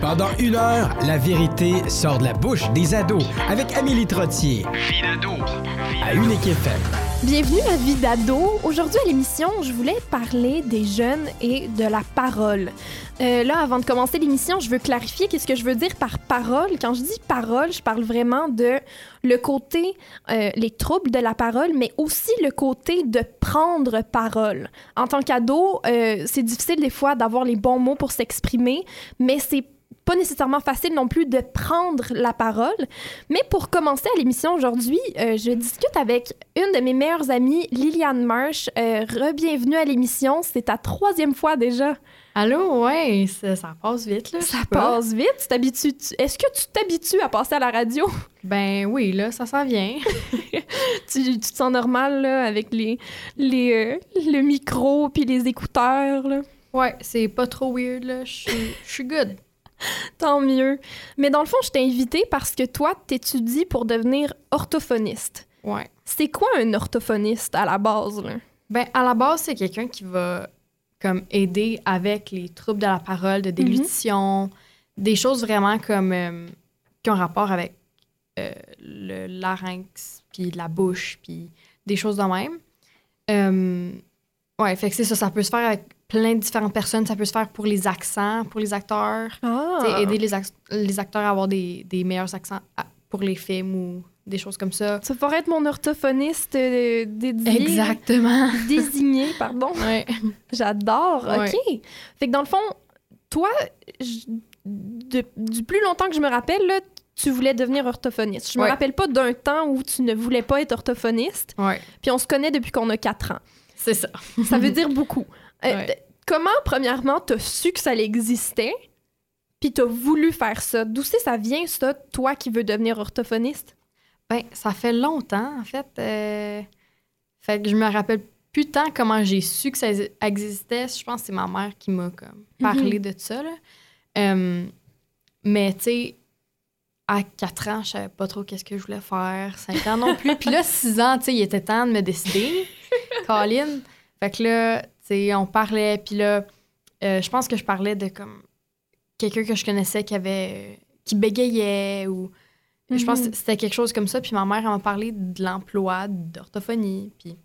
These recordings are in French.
Pendant une heure, la vérité sort de la bouche des ados avec Amélie Trottier. Vie d'ado. À Unique FM. Bienvenue à Vie d'ado. Aujourd'hui à l'émission, je voulais parler des jeunes et de la parole. Euh, là, avant de commencer l'émission, je veux clarifier qu'est-ce que je veux dire par parole. Quand je dis parole, je parle vraiment de le côté, euh, les troubles de la parole, mais aussi le côté de prendre parole. En tant qu'ado, euh, c'est difficile des fois d'avoir les bons mots pour s'exprimer, mais c'est pas nécessairement facile non plus de prendre la parole. Mais pour commencer à l'émission aujourd'hui, euh, je discute avec une de mes meilleures amies, Liliane Marsh. Euh, Rebienvenue à l'émission. C'est ta troisième fois déjà. Allô, ouais, ça, ça passe vite, là. Ça passe vite. Tu t'habitues. tu- Est-ce que tu t'habitues à passer à la radio? Ben oui, là, ça s'en vient. tu, tu te sens normal, là, avec les, les, euh, le micro puis les écouteurs, là? ouais, c'est pas trop weird, là. Je suis- je suis good. Tant mieux. Mais dans le fond, je t'ai invité parce que toi, t'étudies pour devenir orthophoniste. Ouais. C'est quoi un orthophoniste à la base, là? Ben, à la base, c'est quelqu'un qui va, comme, aider avec les troubles de la parole, de déglutition, des choses vraiment comme, euh, qui ont rapport avec euh, le larynx, puis la bouche, puis des choses de même. Euh, ouais, fait que c'est ça, ça peut se faire avec plein de différentes personnes. Ça peut se faire pour les accents, pour les acteurs. Ah! Aider les, ac- les acteurs à avoir des, des meilleurs accents à- pour les films ou des choses comme ça. Ça pourrait être mon orthophoniste euh, dédié. Exactement. Désigné, pardon. Ouais. J'adore. Ouais. OK. Fait que dans le fond, toi, je- de- du plus longtemps que je me rappelle, là, tu voulais devenir orthophoniste. Je me Ouais. rappelle pas d'un temps où tu ne voulais pas être orthophoniste. Ouais, Puis on se connaît depuis qu'on a 4 ans. c'est ça. Ça veut dire beaucoup. Euh, Ouais. Comment, premièrement, t'as su que ça existait, puis t'as voulu faire ça? D'où c'est ça vient, ça, toi qui veux devenir orthophoniste? Ben, ça fait longtemps, en fait. euh, Fait que je me rappelle plus tant comment j'ai su que ça existait. Je pense que c'est ma mère qui m'a comme parlé de ça. Là. Euh, mais, tu sais, à 4 ans, je savais pas trop qu'est-ce que je voulais faire. 5 ans non plus. Puis là, 6 ans, tu sais, il était temps de me décider. Colin. Fait que là, sais, on parlait. Puis là, euh, je pense que je parlais de comme quelqu'un que je connaissais qui avait. qui bégayait ou. Je pense Mhm. que c'était quelque chose comme ça. Puis ma mère, elle m'a parlé de l'emploi d'orthophonie. Puis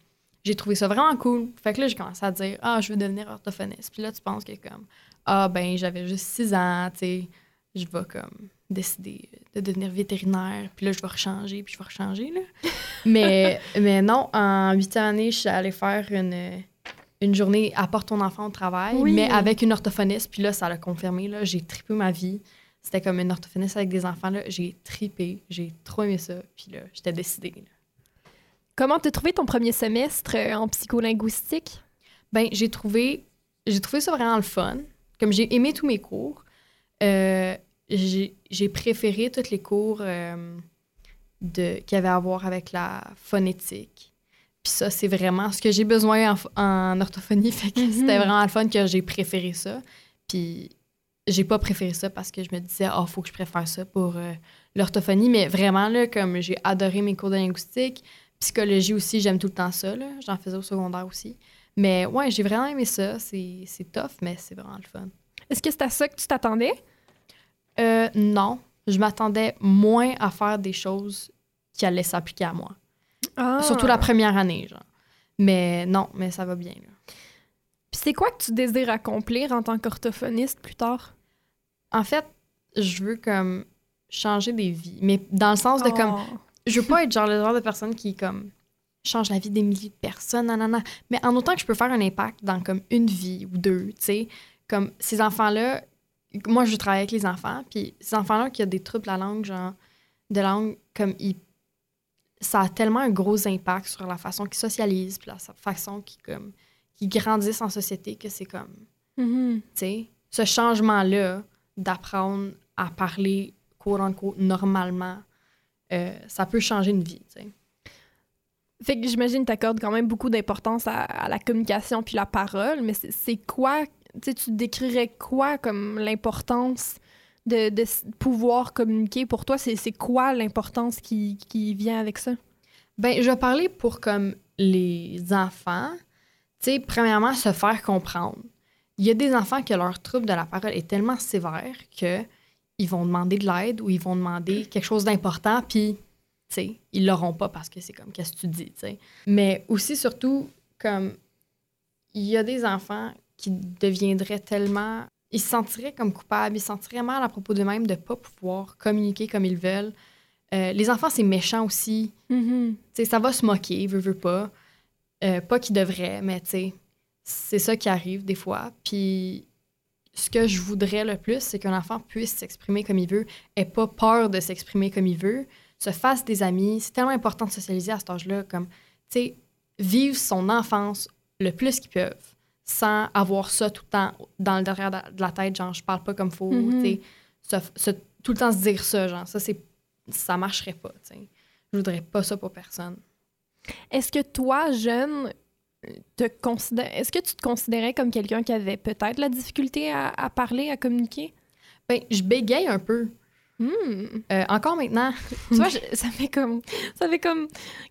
j'ai trouvé ça vraiment cool. Fait que là, j'ai commencé à dire Ah, je veux devenir orthophoniste. Puis là, tu penses que comme Ah, ben, j'avais juste 6 ans, tu sais, je vais comme décider de devenir vétérinaire. Puis là, je vais rechanger, puis je vais rechanger, là. mais, mais non, en huitième année, je suis allée faire une, une journée Apporte ton enfant au travail, Oui. mais avec une orthophoniste. Puis là, ça l'a confirmé, là. J'ai trippé ma vie. C'était comme une orthophoniste avec des enfants, là. J'ai trippé, j'ai trop aimé ça. Puis là, j'étais décidée, là. Comment t'as trouvé ton premier semestre euh, en psycholinguistique? Ben, j'ai trouvé, j'ai trouvé ça vraiment le fun. Comme j'ai aimé tous mes cours, euh, j'ai préféré tous les cours euh, de y avait à voir avec la phonétique. Puis ça, c'est vraiment ce que j'ai besoin en, ph- en orthophonie. Fait que Mhm. c'était vraiment le fun que j'ai préféré ça. Puis j'ai pas préféré ça parce que je me disais, oh, faut que je préfère ça pour euh, l'orthophonie. Mais vraiment, là, comme j'ai adoré mes cours de linguistique, psychologie aussi, j'aime tout le temps ça. J'en faisais au secondaire aussi. Mais ouais, j'ai vraiment aimé ça. C'est c'est tough, mais c'est vraiment le fun. Est-ce que c'est à ça que tu t'attendais? Euh, non, je m'attendais moins à faire des choses qui allaient s'appliquer à moi. Ah. Surtout la première année, genre. Mais non, mais ça va bien. Là. Puis c'est quoi que tu désires accomplir en tant qu'orthophoniste plus tard? En fait, je veux comme changer des vies, mais dans le sens de comme Oh. je veux pas être genre le genre de personne qui comme change la vie des milliers de personnes, nanana. Mais en autant que je peux faire un impact dans comme une vie ou deux, tu sais, comme ces enfants-là, moi je travaille avec les enfants, puis ces enfants-là qui ont des troubles de la langue, genre de langue, comme ils, ça a tellement un gros impact sur la façon qu'ils socialisent, puis la façon qu'ils comme qu'ils grandissent en société que c'est comme Mhm. tu sais, ce changement-là d'apprendre à parler quote unquote normalement, euh, ça peut changer une vie, tu sais. Fait que j'imagine que tu accordes quand même beaucoup d'importance à, à la communication puis la parole, mais c'est- c'est quoi, tu sais, tu décrirais quoi comme l'importance de, pouvoir communiquer? Pour toi, c'est c'est quoi l'importance qui, qui vient avec ça? Ben, je vais parler pour comme les enfants. Tu sais, premièrement, se faire comprendre. il y a des enfants que leur trouble de la parole est tellement sévère que ils vont demander de l'aide ou ils vont demander quelque chose d'important, puis, tu sais, ils l'auront pas parce que c'est comme, qu'est-ce que tu dis, tu sais? Mais aussi, surtout, comme, il y a des enfants qui deviendraient tellement... Ils se sentiraient comme coupables, ils se sentiraient mal à propos d'eux-mêmes de pas pouvoir communiquer comme ils veulent. Euh, les enfants, c'est méchant aussi. Mhm. Sais, ça va se moquer, veut, veut pas. Euh, pas qu'ils devraient, mais c'est ça qui arrive des fois. Puis ce que je voudrais le plus, c'est qu'un enfant puisse s'exprimer comme il veut, ait pas peur de s'exprimer comme il veut, se fasse des amis. C'est tellement important de socialiser à cet âge-là, comme, tu sais, vivre son enfance le plus qu'ils peuvent, sans avoir ça tout le temps dans le derrière de la tête, genre, je parle pas comme faut, tu sais, se- se- tout le temps se dire ça, genre, ça, c'est, ça marcherait pas, tu sais. Je voudrais pas ça pour personne. Est-ce que toi, jeune, te considères... est-ce que tu te considérais comme quelqu'un qui avait peut-être la difficulté à, à parler, à communiquer? Ben, je bégaye un peu. Hmm. Euh, encore maintenant. Tu vois, je- ça fait comme ça fait comme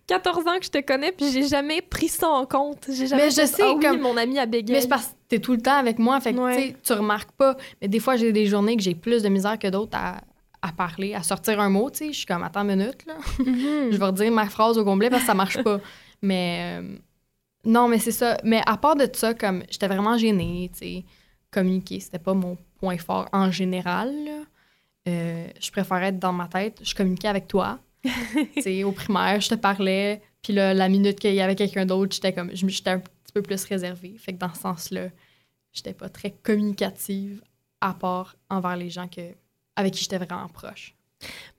14 ans que je te connais puis j'ai jamais pris ça en compte. J'ai jamais Mais je fait, sais, Ah oui, comme- mon ami a bégayé. Mais c'est parce que t'es tout le temps avec moi, fait que Ouais. tu remarques pas. Mais des fois, j'ai des journées que j'ai plus de misère que d'autres à, à parler, à sortir un mot, tu sais. Je suis comme, attends une minute, là. Mhm. Je vais redire ma phrase au complet parce que ça marche pas. Mais euh, non, mais c'est ça. Mais à part de ça, comme, j'étais vraiment gênée, tu sais. Communiquer, c'était pas mon point fort en général, là. Euh, je préférais être dans ma tête. Je communiquais avec toi. tu sais, au primaire, je te parlais. Puis là, la minute qu'il y avait quelqu'un d'autre, j'étais comme, j'étais un petit peu plus réservée. Fait que dans ce sens-là, j'étais pas très communicative à part envers les gens que, avec qui j'étais vraiment proche.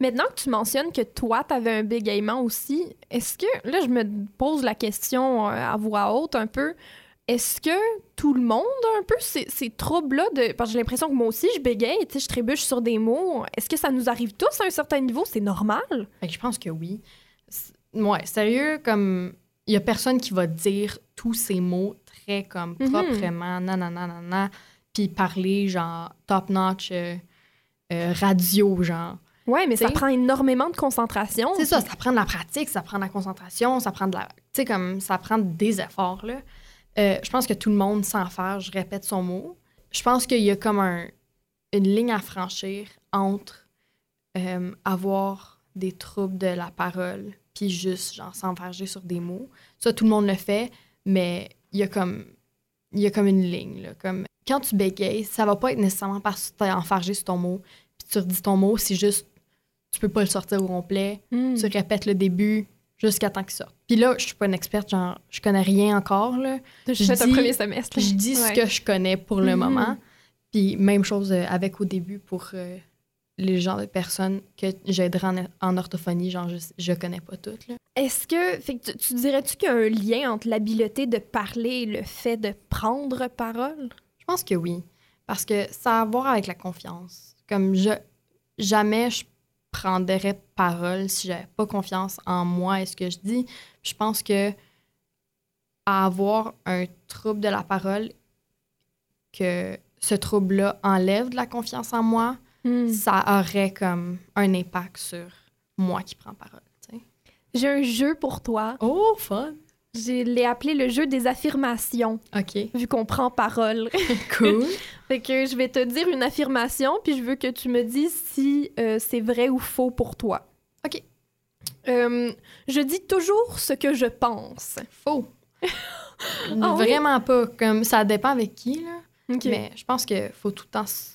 Maintenant que tu mentionnes que toi, tu avais un bégaiement aussi, est-ce que, là, je me pose la question euh, à voix haute un peu, est-ce que tout le monde a un peu ces, ces troubles-là de... Parce que j'ai l'impression que moi aussi, je bégaye, tu sais, je trébuche sur des mots. Est-ce que ça nous arrive tous à un certain niveau? C'est normal? Fait que je pense que oui. Ouais, sérieux, comme il y a personne qui va dire tous ces mots très comme Mhm. proprement, nanana, nanana, puis parler genre top notch euh, euh, radio, genre. Ouais, mais ça prend énormément de concentration. C'est ça, ça prend de la pratique, ça prend de la concentration, ça prend de la. Tu sais, comme ça prend des efforts, là. Euh, je pense que tout le monde, sans faire, je répète son mot. Je pense qu'il y a comme un, une ligne à franchir entre euh, avoir des troubles de la parole puis juste, genre, s'enfarger sur des mots. Ça, tout le monde le fait, mais il y a comme, il y a comme une ligne, là. Comme, quand tu bégayes, ça va pas être nécessairement parce que t'es enfargé sur ton mot, puis tu redis ton mot, c'est juste, tu peux pas le sortir au complet Hmm. tu répètes le début jusqu'à temps qu'il sorte. Puis là, je suis pas une experte, genre, je connais rien encore, là. Je je fais un dis- premier semestre. Je dis ce que je connais pour le Mhm. moment. Puis même chose euh, avec au début pour euh, les genres de personnes que j'aiderai en, en orthophonie, genre, je, je connais pas toutes, là. Est-ce que, fait que tu, tu dirais-tu qu'il y a un lien entre l'habileté de parler et le fait de prendre parole? Je pense que oui. Parce que ça a à voir avec la confiance. Comme je jamais je prendrais parole si j'avais pas confiance en moi et ce que je dis. Je pense que à avoir un trouble de la parole, que ce trouble-là enlève de la confiance en moi, ça aurait comme un impact sur moi qui prends parole. J'ai un jeu pour toi. Oh, fun! Je l'ai appelé le jeu des affirmations, OK. vu qu'on prend parole. Cool. Fait que je vais te dire une affirmation, puis je veux que tu me dises si euh, c'est vrai ou faux pour toi. OK. Euh, je dis toujours ce que je pense. Faux. Ah oui? Vraiment pas. Comme ça dépend avec qui, là. OK. Mais je pense qu'il faut tout le temps se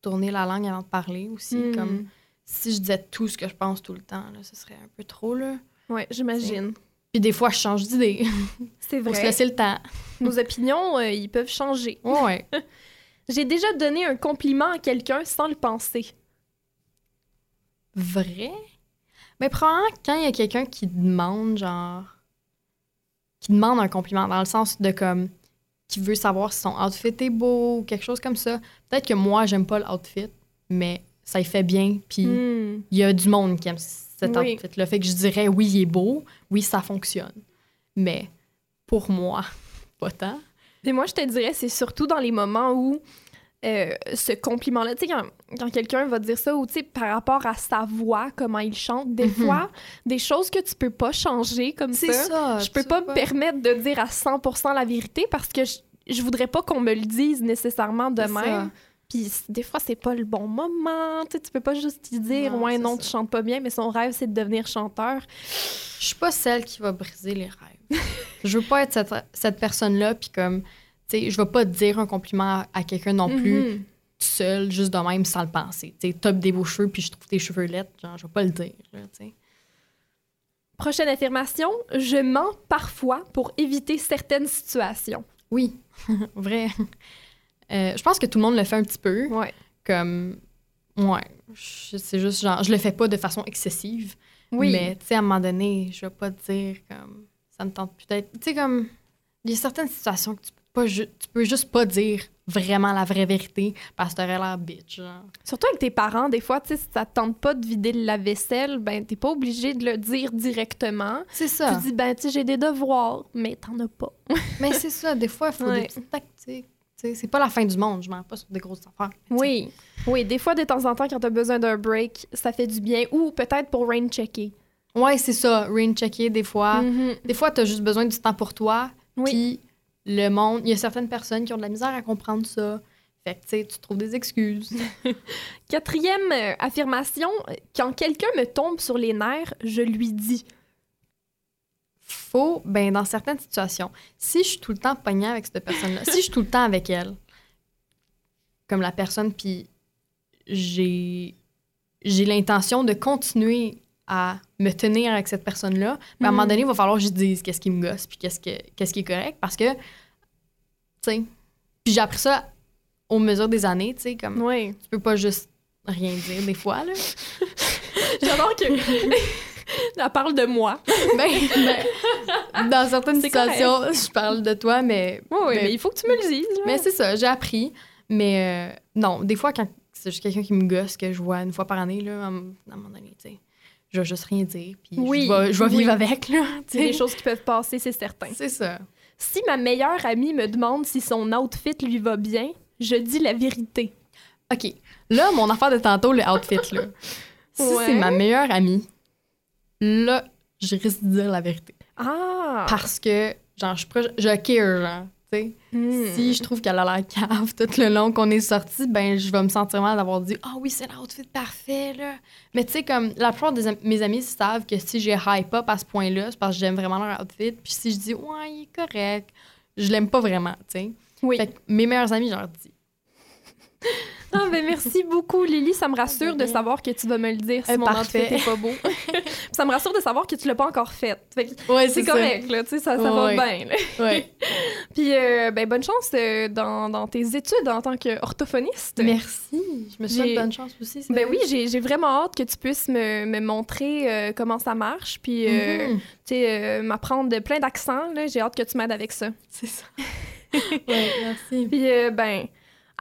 tourner la langue avant de parler aussi. Hmm. Comme si je disais tout ce que je pense tout le temps, là, ce serait un peu trop, là. Ouais, j'imagine. Puis des fois, je change d'idée. C'est Faut se vrai. laisser le temps. Nos opinions, euh, ils peuvent changer. Ouais. J'ai déjà donné un compliment à quelqu'un sans le penser. Vrai? Mais probablement quand il y a quelqu'un qui demande, genre. qui demande un compliment, dans le sens de comme. qui veut savoir si son outfit est beau ou quelque chose comme ça. Peut-être que moi, j'aime pas l'outfit, mais ça y fait bien. Puis Hmm. il y a du monde qui aime cet Oui. outfit-là. Fait que je dirais, oui, il est beau, oui, ça fonctionne. Mais pour moi, pas tant. Et moi, je te dirais, c'est surtout dans les moments où euh, ce compliment-là, tu sais, quand, quand quelqu'un va dire ça, ou tu sais, par rapport à sa voix, comment il chante, des Mhm. fois, des choses que tu peux pas changer comme ça. ça. Je peux pas me permettre de dire à 100% la vérité parce que je, je voudrais pas qu'on me le dise nécessairement de ça. Puis des fois, c'est pas le bon moment. Tu sais, tu peux pas juste y dire, Non, ouais, non, ça. tu chantes pas bien, mais son rêve, c'est de devenir chanteur. Je suis pas celle qui va briser les rêves. je veux pas être cette, cette personne-là, puis comme, tu sais, je vais pas dire un compliment à, à quelqu'un non plus, Mhm. tout seul, juste de même, sans le penser. Tu sais, top des beaux cheveux, puis je trouve tes cheveux lettres, genre, je vais pas le dire, là, tu sais. Prochaine affirmation, je mens parfois pour éviter certaines situations. Oui, vrai. Euh, je pense que tout le monde le fait un petit peu. Ouais. Comme, ouais, c'est juste genre, je le fais pas de façon excessive. Oui. Mais, tu sais, à un moment donné, je vais pas te dire comme, ça me tente peut-être. Tu sais, comme, il y a certaines situations que tu peux, pas tu peux juste pas dire vraiment la vraie vérité parce que t'aurais l'air bitch. Genre. Surtout avec tes parents, des fois, tu sais, si ça te tente pas de vider la vaisselle, ben, t'es pas obligé de le dire directement. C'est ça. Tu dis, ben, tu sais, j'ai des devoirs, mais t'en as pas. Mais c'est ça, des fois, il faut Ouais. des petites tactiques. C'est pas la fin du monde, je m'en pas sur des grosses affaires. Oui. Oui, des fois, de temps en temps, quand t'as besoin d'un break, ça fait du bien. Ou peut-être pour rain checker. Ouais, c'est ça, rain checker des fois. Mhm. Des fois, t'as juste besoin du temps pour toi. Oui. Puis le monde, il y a certaines personnes qui ont de la misère à comprendre ça. Fait que, tu sais, tu trouves des excuses. Quatrième euh, affirmation, quand quelqu'un me tombe sur les nerfs, je lui dis. Faut, ben, dans certaines situations, si je suis tout le temps pognée avec cette personne-là, si je suis tout le temps avec elle, comme la personne, puis j'ai, j'ai l'intention de continuer à me tenir avec cette personne-là, mais à un moment Mhm. donné, il va falloir que je dise qu'est-ce qui me gosse, puis qu'est-ce, que, qu'est-ce qui est correct, parce que, tu sais, puis j'ai appris ça au mesure des années, tu sais, comme, Oui. tu peux pas juste rien dire des fois, là. J'adore que. Elle parle de moi. ben, ben, dans certaines situations, je parle de toi, mais Oui, oui, Ben, mais il faut que tu me le dises. là. Mais c'est ça, j'ai appris. Mais euh, non, des fois, quand c'est juste quelqu'un qui me gosse, que je vois une fois par année, là, à un moment donné, tu sais, je vais juste rien dire, puis Oui, je vais, je vais oui. vivre avec, là. C'est des choses qui peuvent passer, c'est certain. C'est ça. Si ma meilleure amie me demande si son outfit lui va bien, je dis la vérité. OK. Là, mon affaire de tantôt, le outfit, là. Si Ouais. c'est ma meilleure amie, là, je risque de dire la vérité. Ah! Parce que, genre, je, suis proche- je care, genre, tu sais. Hmm. Si je trouve qu'elle a l'air cave tout le long qu'on est sorti, ben je vais me sentir mal d'avoir dit Ah oui, c'est l'outfit parfait là. Mais tu sais, comme la plupart de mes amis savent que si j'ai hype up à ce point-là, c'est parce que j'aime vraiment leur outfit. Puis si je dis Ouais, il est correct, je l'aime pas vraiment, tu sais. Oui. Fait que mes meilleurs amis, je leur dis Ah, ben merci beaucoup, Lily. Ça me rassure de savoir que tu vas me le dire si Euh, mon parfait. outfit est pas beau. ça me rassure de savoir que tu l'as pas encore fait. Ouais, c'est ça. correct, là, tu sais, ça, ça Ouais. va bien. là. Ouais. Puis, euh, ben, bonne chance euh, dans, dans tes études en tant qu'orthophoniste. Merci. Je me souhaite bonne chance aussi. Ben oui, j'ai vraiment hâte que tu puisses me, me montrer euh, comment ça marche, puis tu sais, euh, m'apprendre de plein d'accents. là. J'ai hâte que tu m'aides avec ça. C'est ça. ouais, merci. Puis, ben,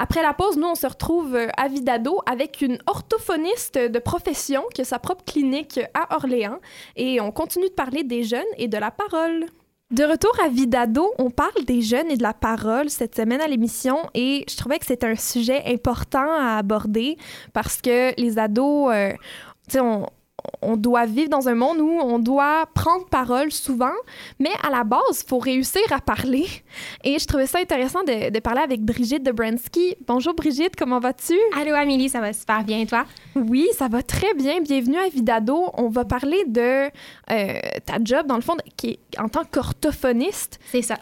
après la pause, nous, on se retrouve euh, à Vidado avec une orthophoniste de profession qui a sa propre clinique à Orléans. Et on continue de parler des jeunes et de la parole. De retour à Vidado, on parle des jeunes et de la parole cette semaine à l'émission et je trouvais que c'était un sujet important à aborder parce que les ados, euh, on, on doit vivre dans un monde où on doit prendre parole souvent, mais à la base, il faut réussir à parler. Et je trouvais ça intéressant de, de parler avec Brigitte Debransky. Bonjour Brigitte, comment vas-tu? Allô Amélie, ça va super bien, toi? Oui, ça va très bien. Bienvenue à Vidado. On va parler de euh, ta job, dans le fond, qui est en tant qu'orthophoniste. C'est ça.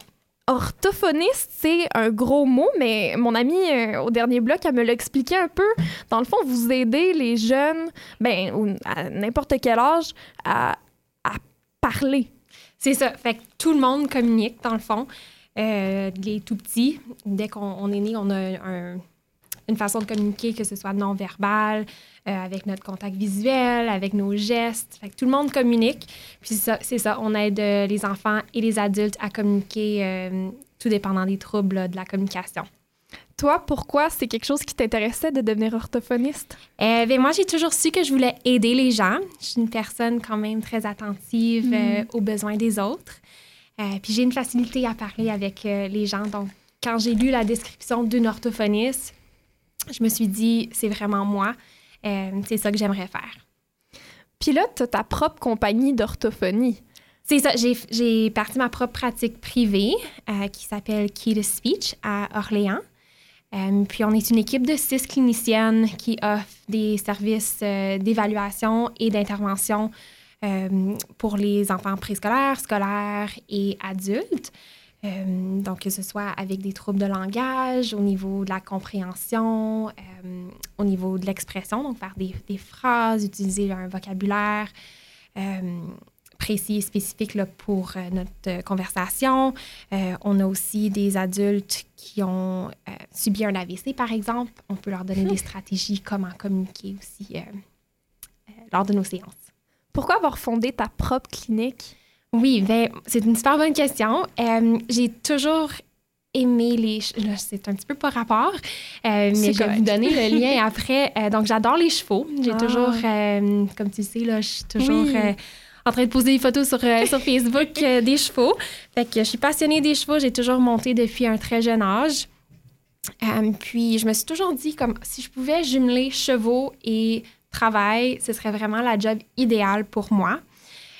Orthophoniste, c'est un gros mot, mais mon amie euh, au dernier bloc, elle me l'a expliqué un peu. Dans le fond, vous aidez les jeunes, ben, ou à n'importe quel âge, à, parler. C'est ça. Fait que tout le monde communique, dans le fond. Euh, les tout petits, dès qu'on on est né, on a un- une façon de communiquer, que ce soit non-verbal, euh, avec notre contact visuel, avec nos gestes. Fait que tout le monde communique. Puis c'est ça, on aide euh, les enfants et les adultes à communiquer, euh, tout dépendant des troubles là, de la communication. Toi, pourquoi c'est quelque chose qui t'intéressait de devenir orthophoniste? Euh, ben, moi, j'ai toujours su que je voulais aider les gens. Je suis une personne quand même très attentive euh, aux besoins des autres. Puis j'ai une facilité à parler avec les gens. Donc, quand j'ai lu la description d'une orthophoniste, je me suis dit, c'est vraiment moi. Euh, c'est ça que j'aimerais faire. Puis là, tu as ta propre compagnie d'orthophonie. C'est ça, j'ai parti ma propre pratique privée euh, qui s'appelle Key to Speech à Orléans. Euh, puis on est une équipe de six cliniciennes qui offre des services euh, d'évaluation et d'intervention pour les enfants préscolaires, scolaires et adultes. Donc, que ce soit avec des troubles de langage, au niveau de la compréhension, au niveau de l'expression, donc faire des, des, phrases, utiliser un vocabulaire précis et spécifique là, pour euh, notre euh, conversation. Euh, on a aussi des adultes qui ont subi un AVC, par exemple. On peut leur donner des hmm. stratégies, comment communiquer aussi lors de nos séances. Pourquoi avoir fondé ta propre clinique? Oui, ben, c'est une super bonne question. J'ai toujours aimé les... C'est un petit peu par rapport, mais je vais vous donner le lien après. donc, j'adore les chevaux. J'ai ah. toujours, comme tu sais, là, je suis toujours en train de poser des photos sur, euh, sur Facebook euh, des chevaux. Fait que je suis passionnée des chevaux. J'ai toujours monté depuis un très jeune âge. Euh, puis je me suis toujours dit comme si je pouvais jumeler chevaux et travail, ce serait vraiment la job idéale pour moi.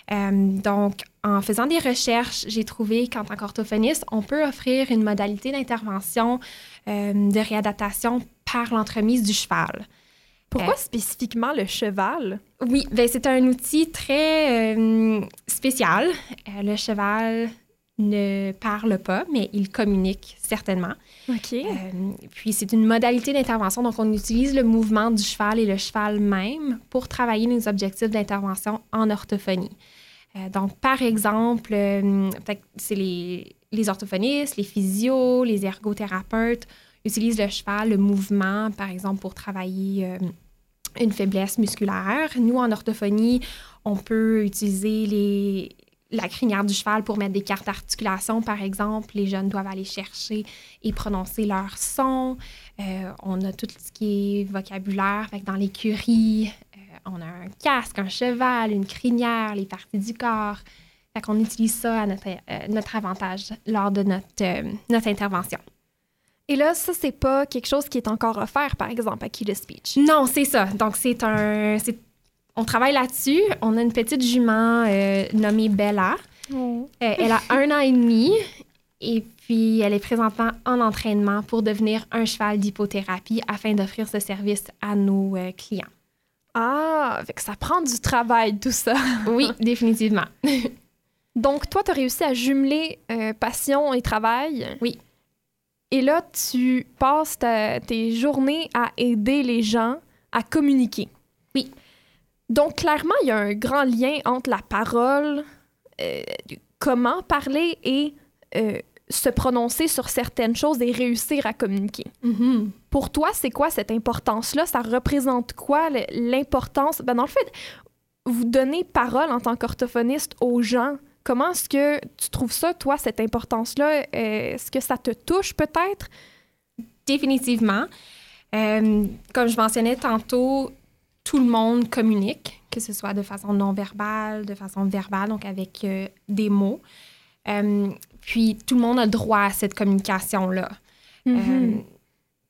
Donc, en faisant des recherches, j'ai trouvé qu'en tant qu'orthophoniste, on peut offrir une modalité d'intervention de réadaptation par l'entremise du cheval. Pourquoi euh, spécifiquement le cheval? Oui, ben c'est un outil très euh, spécial. Euh, le cheval ne parle pas, mais il communique certainement. OK. puis c'est une modalité d'intervention, donc on utilise le mouvement du cheval et le cheval même pour travailler nos objectifs d'intervention en orthophonie. Donc, par exemple, c'est les, orthophonistes, les physios, les ergothérapeutes utilisent le cheval, le mouvement, par exemple, pour travailler euh, une faiblesse musculaire. Nous, en orthophonie, on peut utiliser les, la crinière du cheval pour mettre des cartes d'articulation, par exemple. Les jeunes doivent aller chercher et prononcer leur son. Euh, on a tout ce qui est vocabulaire. Dans l'écurie, euh, on a un casque, un cheval, une crinière, les parties du corps. Fait qu'on utilise ça à notre, notre avantage lors de notre, notre intervention. Et là, ça, c'est pas quelque chose qui est encore offert, par exemple, à Key Speech? Non, c'est ça. Donc, c'est un. On travaille là-dessus. On a une petite jument euh, nommée Bella. Oh. Euh, elle a un an et demi. Et puis, elle est présentement en entraînement pour devenir un cheval d'hypothérapie afin d'offrir ce service à nos euh, clients. Ah, que ça prend du travail, tout ça. oui, définitivement. Donc, toi, tu as réussi à jumeler passion et travail. Oui. Et là, tu passes tes journées à aider les gens à communiquer. Oui. Donc, clairement, il y a un grand lien entre la parole, euh, comment parler et euh, se prononcer sur certaines choses et réussir à communiquer. Mm-hmm. Pour toi, c'est quoi cette importance-là? Ça représente quoi l'importance? Ben, dans le fait, vous donnez parole en tant qu'orthophoniste aux gens Comment est-ce que tu trouves ça, toi, cette importance-là? Euh, est-ce que ça te touche peut-être? Définitivement. Euh, comme je mentionnais tantôt, tout le monde communique, que ce soit de façon non verbale, de façon verbale, donc avec euh, des mots. Puis tout le monde a droit à cette communication-là. Mm-hmm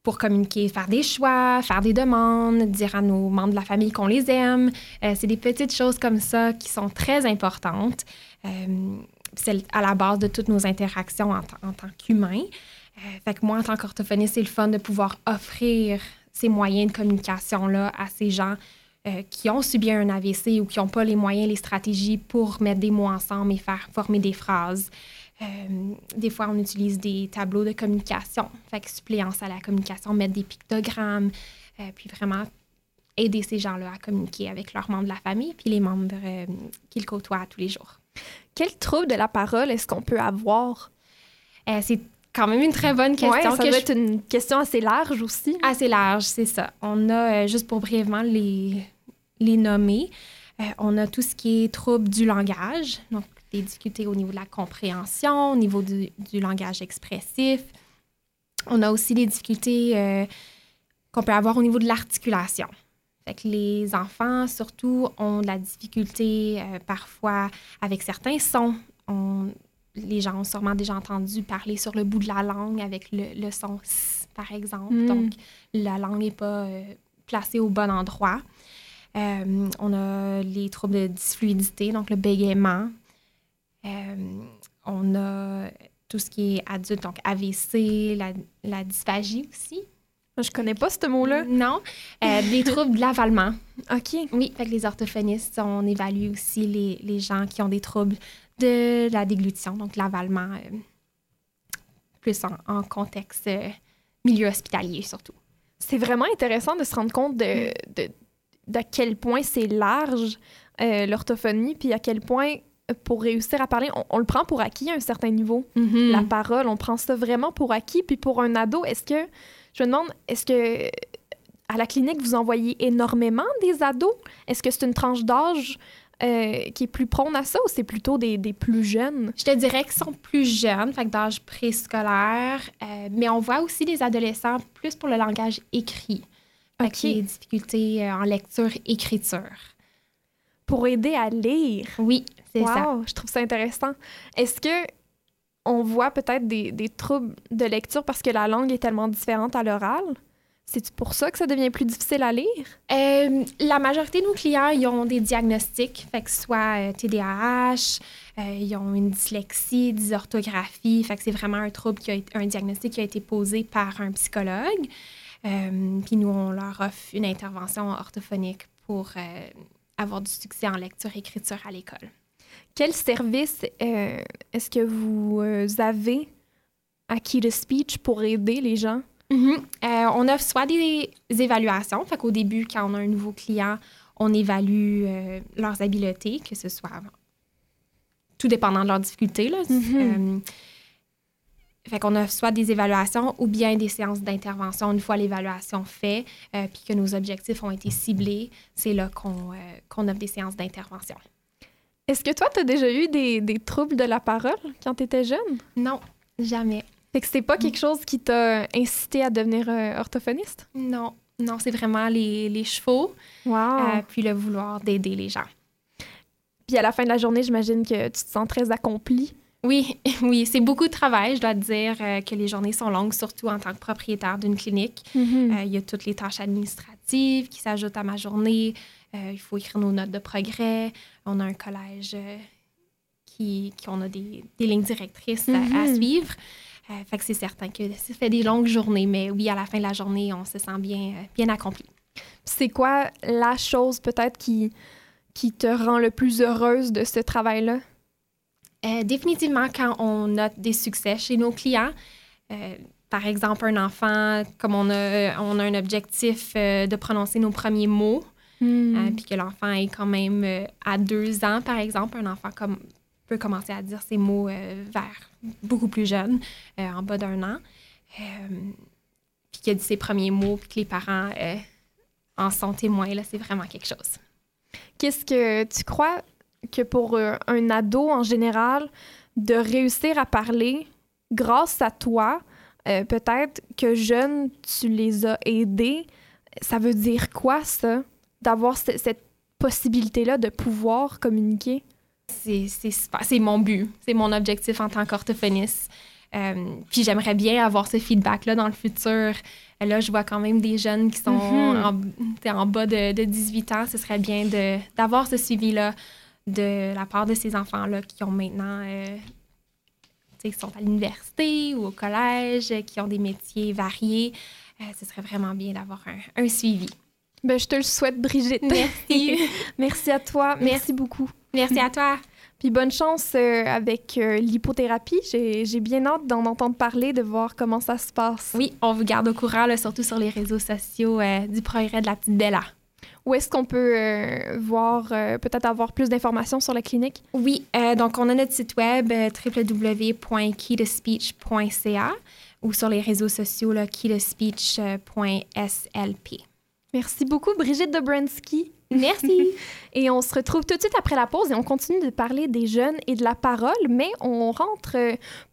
pour communiquer, faire des choix, faire des demandes, dire à nos membres de la famille qu'on les aime. Euh, c'est des petites choses comme ça qui sont très importantes. Euh, c'est à la base de toutes nos interactions en, tant qu'humains. Euh, fait que moi, en tant qu'orthophoniste, c'est le fun de pouvoir offrir ces moyens de communication-là à ces gens qui ont subi un AVC ou qui n'ont pas les moyens, les stratégies pour mettre des mots ensemble et faire former des phrases. Euh, des fois, on utilise des tableaux de communication, fait que suppléance à la communication, mettre des pictogrammes, euh, puis vraiment aider ces gens-là à communiquer avec leurs membres de la famille, puis les membres euh, qu'ils côtoient tous les jours. Quel trouble de la parole est-ce qu'on peut avoir? c'est quand même une très bonne question. ça doit être une question assez large aussi. Assez large, c'est ça. On a, juste pour brièvement les, les nommer, on a tout ce qui est trouble du langage, donc des difficultés au niveau de la compréhension, au niveau du, langage expressif. On a aussi des difficultés euh, qu'on peut avoir au niveau de l'articulation. Fait que les enfants, surtout, ont de la difficulté euh, parfois avec certains sons. les gens ont sûrement déjà entendu parler sur le bout de la langue avec le, son S, par exemple. Hmm. Donc, la langue n'est pas euh, placée au bon endroit. on a les troubles de dysfluidité, donc le bégaiement, on a tout ce qui est adulte, donc AVC, la, la dysphagie aussi. Je connais pas ce mot-là. Non. Euh, des troubles de l'avalement. OK. Oui, fait que les orthophonistes, on évalue aussi les, les gens qui ont des troubles de la déglutition, donc l'avalement, euh, plus en, en contexte euh, milieu hospitalier surtout. C'est vraiment intéressant de se rendre compte de, de, d'à quel point c'est large l'orthophonie, puis à quel point pour réussir à parler, on, on, le prend pour acquis à un certain niveau. Mm-hmm. La parole, on prend ça vraiment pour acquis. Puis pour un ado, est-ce que je me demande, est-ce que à la clinique, vous envoyez énormément des ados? Est-ce que c'est une tranche d'âge euh, qui est plus prône à ça ou c'est plutôt des, des, plus jeunes? Je te dirais qu'ils sont plus jeunes, fait d'âge préscolaire, euh, mais on voit aussi des adolescents plus pour le langage écrit. Fait OK. des difficultés euh, en lecture-écriture. Pour aider à lire. Oui, c'est wow, ça. Je trouve ça intéressant. Est-ce que on voit peut-être des, des, troubles de lecture parce que la langue est tellement différente à l'oral? C'est pour ça que ça devient plus difficile à lire? Euh, la majorité de nos clients, ils ont des diagnostics, fait que soit euh, TDAH, euh, ils ont une dyslexie, dysorthographie, fait que c'est vraiment un trouble qui a été, un diagnostic qui a été posé par un psychologue. Euh, puis nous, on leur offre une intervention orthophonique pour euh, avoir du succès en lecture-écriture à l'école. Quel service euh, est-ce que vous euh, avez à Key to Speech pour aider les gens? Mm -hmm. euh, on offre soit des évaluations, fait qu'au début, quand on a un nouveau client, on évalue euh, leurs habiletés, que ce soit tout dépendant de leurs difficultés. Là. Mm -hmm. fait qu'on offre soit des évaluations ou bien des séances d'intervention une fois l'évaluation faite, puis que nos objectifs ont été ciblés, c'est là qu'on qu'on offre des séances d'intervention. Est-ce que toi, tu as déjà eu des, des, troubles de la parole quand tu étais jeune? Non, jamais. Fait que c'est pas quelque chose qui t'a incité à devenir euh, orthophoniste? Non, non, c'est vraiment les, les chevaux, wow. euh, puis le vouloir d'aider les gens. Puis à la fin de la journée, j'imagine que tu te sens très accomplie. Oui, oui, c'est beaucoup de travail. Je dois te dire euh, que les journées sont longues, surtout en tant que propriétaire d'une clinique. Il mm -hmm. y a toutes les tâches administratives qui s'ajoutent à ma journée. Euh, il faut écrire nos notes de progrès. On a un collège euh, qui, qui, on a des, des lignes directrices mm -hmm. Mm-hmm. à, à, suivre. Euh, fait que c'est certain que ça fait des longues journées, mais oui, à la fin de la journée, on se sent bien, bien accompli. C'est quoi la chose peut-être qui, qui te rend le plus heureuse de ce travail-là? Euh, définitivement, quand on note des succès chez nos clients, euh, par exemple, un enfant, comme on a, on a un objectif euh, de prononcer nos premiers mots, mm. puis que l'enfant est quand même euh, à deux ans, par exemple, un enfant comme, peut commencer à dire ces mots euh, vers beaucoup plus jeune, euh, en bas d'un an, puis qu'il a dit ses premiers mots, puis que les parents en sont témoins, là, c'est vraiment quelque chose. Qu'est-ce que tu crois que pour euh, un ado en général, de réussir à parler grâce à toi, euh, peut-être que jeune, tu les as aidés, ça veut dire quoi ça, d'avoir cette possibilité-là de pouvoir communiquer? C'est mon but, c'est mon objectif en tant qu'orthophoniste. Euh, puis j'aimerais bien avoir ce feedback-là dans le futur. Là, je vois quand même des jeunes qui sont Mhm. mm -hmm. en, en, bas de, de, 18 ans. Ce serait bien d'avoir ce suivi-là de la part de ces enfants-là qui ont maintenant, euh, qui sont à l'université ou au collège, qui ont des métiers variés. Euh, ce serait vraiment bien d'avoir un, un, suivi. Ben, je te le souhaite, Brigitte. Merci. Merci à toi. Merci, Merci beaucoup. Merci à toi. Puis bonne chance euh, avec euh, l'hypothérapie. J'ai bien hâte d'en entendre parler, de voir comment ça se passe. Oui, on vous garde au courant, là, surtout sur les réseaux sociaux euh, du progrès de la petite Bella. Où est-ce qu'on peut euh, voir, peut-être avoir plus d'informations sur la clinique? Oui, donc on a notre site web www.keyspeech.ca ou sur les réseaux sociaux keyspeech.slp. Merci beaucoup, Brigitte Dobrensky. Merci. et on se retrouve tout de suite après la pause et on continue de parler des jeunes et de la parole, mais on rentre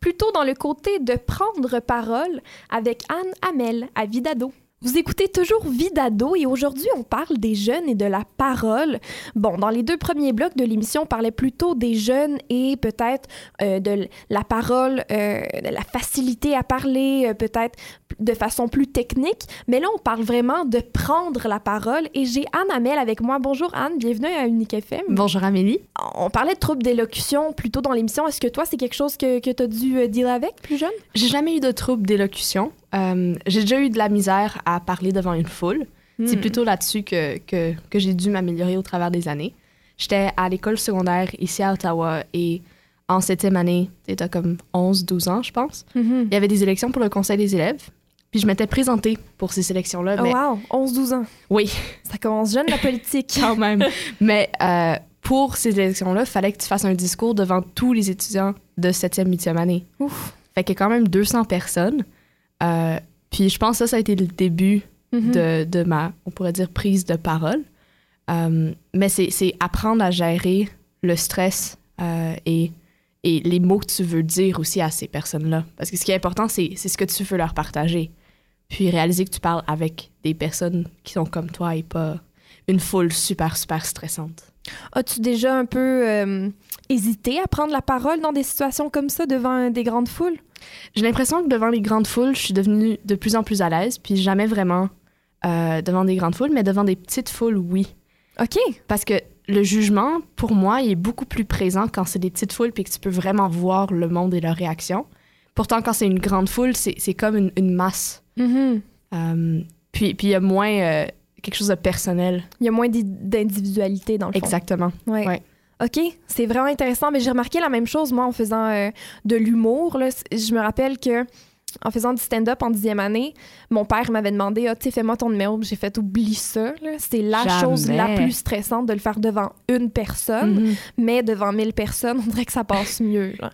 plutôt dans le côté de prendre parole avec Anne Hamel à Vidado. Vous écoutez toujours Vie d'ado et aujourd'hui on parle des jeunes et de la parole. Bon, dans les deux premiers blocs de l'émission, on parlait plutôt des jeunes et peut-être euh, de la parole, euh, de la facilité à parler, euh, peut-être de façon plus technique. Mais là, on parle vraiment de prendre la parole et j'ai Anne Amel avec moi. Bonjour Anne, bienvenue à Unique FM. Bonjour Amélie. On parlait de troubles d'élocution plutôt dans l'émission. Est-ce que toi, c'est quelque chose que, que tu as dû dealer avec plus jeune? J'ai jamais eu de troubles d'élocution. Euh, j'ai déjà eu de la misère à parler devant une foule. C'est Hmm. plutôt là-dessus que, que, que j'ai dû m'améliorer au travers des années. J'étais à l'école secondaire ici à Ottawa et en septième année, c'était comme 11-12 ans, je pense. Mhm. Il y avait des élections pour le conseil des élèves. Puis je m'étais présentée pour ces élections-là. Oh, wow, 11-12 ans. oui, Ça commence jeune, la politique. quand même. mais euh, pour ces élections-là, il fallait que tu fasses un discours devant tous les étudiants de septième, huitième année. Ouf. Fait qu'il y a quand même 200 personnes. Euh, puis je pense que ça, ça a été le début Mhm. de, de ma, on pourrait dire, prise de parole. Euh, mais c'est c'est apprendre à gérer le stress euh, et, et les mots que tu veux dire aussi à ces personnes-là. Parce que ce qui est important, c'est c'est ce que tu veux leur partager. Puis réaliser que tu parles avec des personnes qui sont comme toi et pas une foule super, super stressante. As-tu déjà un peu hésité à prendre la parole dans des situations comme ça devant des grandes foules? J'ai l'impression que devant les grandes foules, je suis devenue de plus en plus à l'aise, puis jamais vraiment euh, devant des grandes foules, mais devant des petites foules, oui. OK. Parce que le jugement, pour moi, il est beaucoup plus présent quand c'est des petites foules, puis que tu peux vraiment voir le monde et leurs réactions. Pourtant, quand c'est une grande foule, c'est comme une, une masse. Euh, puis puis il y a moins euh, quelque chose de personnel. Il y a moins d'i- d'individualité dans le fond. Exactement. Ouais. Ouais. OK, c'est vraiment intéressant. Mais j'ai remarqué la même chose, moi, en faisant euh, de l'humour. Je me rappelle que en faisant du stand-up en dixième année, mon père m'avait demandé Ah, tu sais, fais-moi ton numéro. J'ai fait Oublie ça. C'est la Jamais. chose la plus stressante de le faire devant une personne. Mhm. mais devant 1000 personnes, on dirait que ça passe mieux. genre.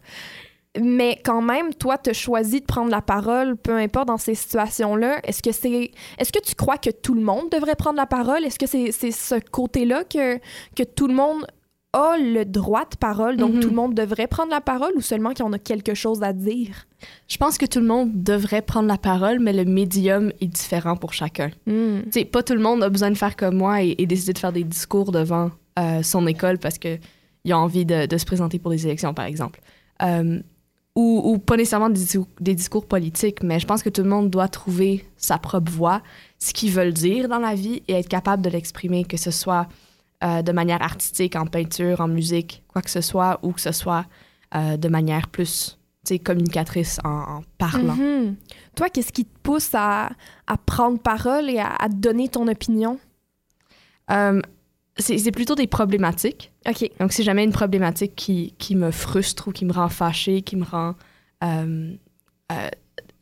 Mais quand même, toi, tu as choisi de prendre la parole, peu importe dans ces situations-là. Est-ce que c'est, est-ce que tu crois que tout le monde devrait prendre la parole? Est-ce que c'est, c'est ce côté-là que, que tout le monde a le droit de parole, donc Mhm. tout le monde devrait prendre la parole ou seulement qu'on a quelque chose à dire? Je pense que tout le monde devrait prendre la parole, mais le médium est différent pour chacun. Tu sais, pas tout le monde a besoin de faire comme moi et, et décider de faire des discours devant euh, son école parce qu'il a envie de, de se présenter pour des élections, par exemple. Euh, ou, ou pas nécessairement des, discours- des discours politiques, mais je pense que tout le monde doit trouver sa propre voix, ce qu'ils veulent dire dans la vie et être capable de l'exprimer, que ce soit euh, de manière artistique, en peinture, en musique, quoi que ce soit, ou que ce soit euh, de manière plus communicatrice en, en parlant. Mhm. Toi, qu'est-ce qui te pousse à, à prendre parole et à, à donner ton opinion? Euh, c'est c'est plutôt des problématiques. OK. Donc, si jamais une problématique qui, qui me frustre ou qui me rend fâchée, qui me rend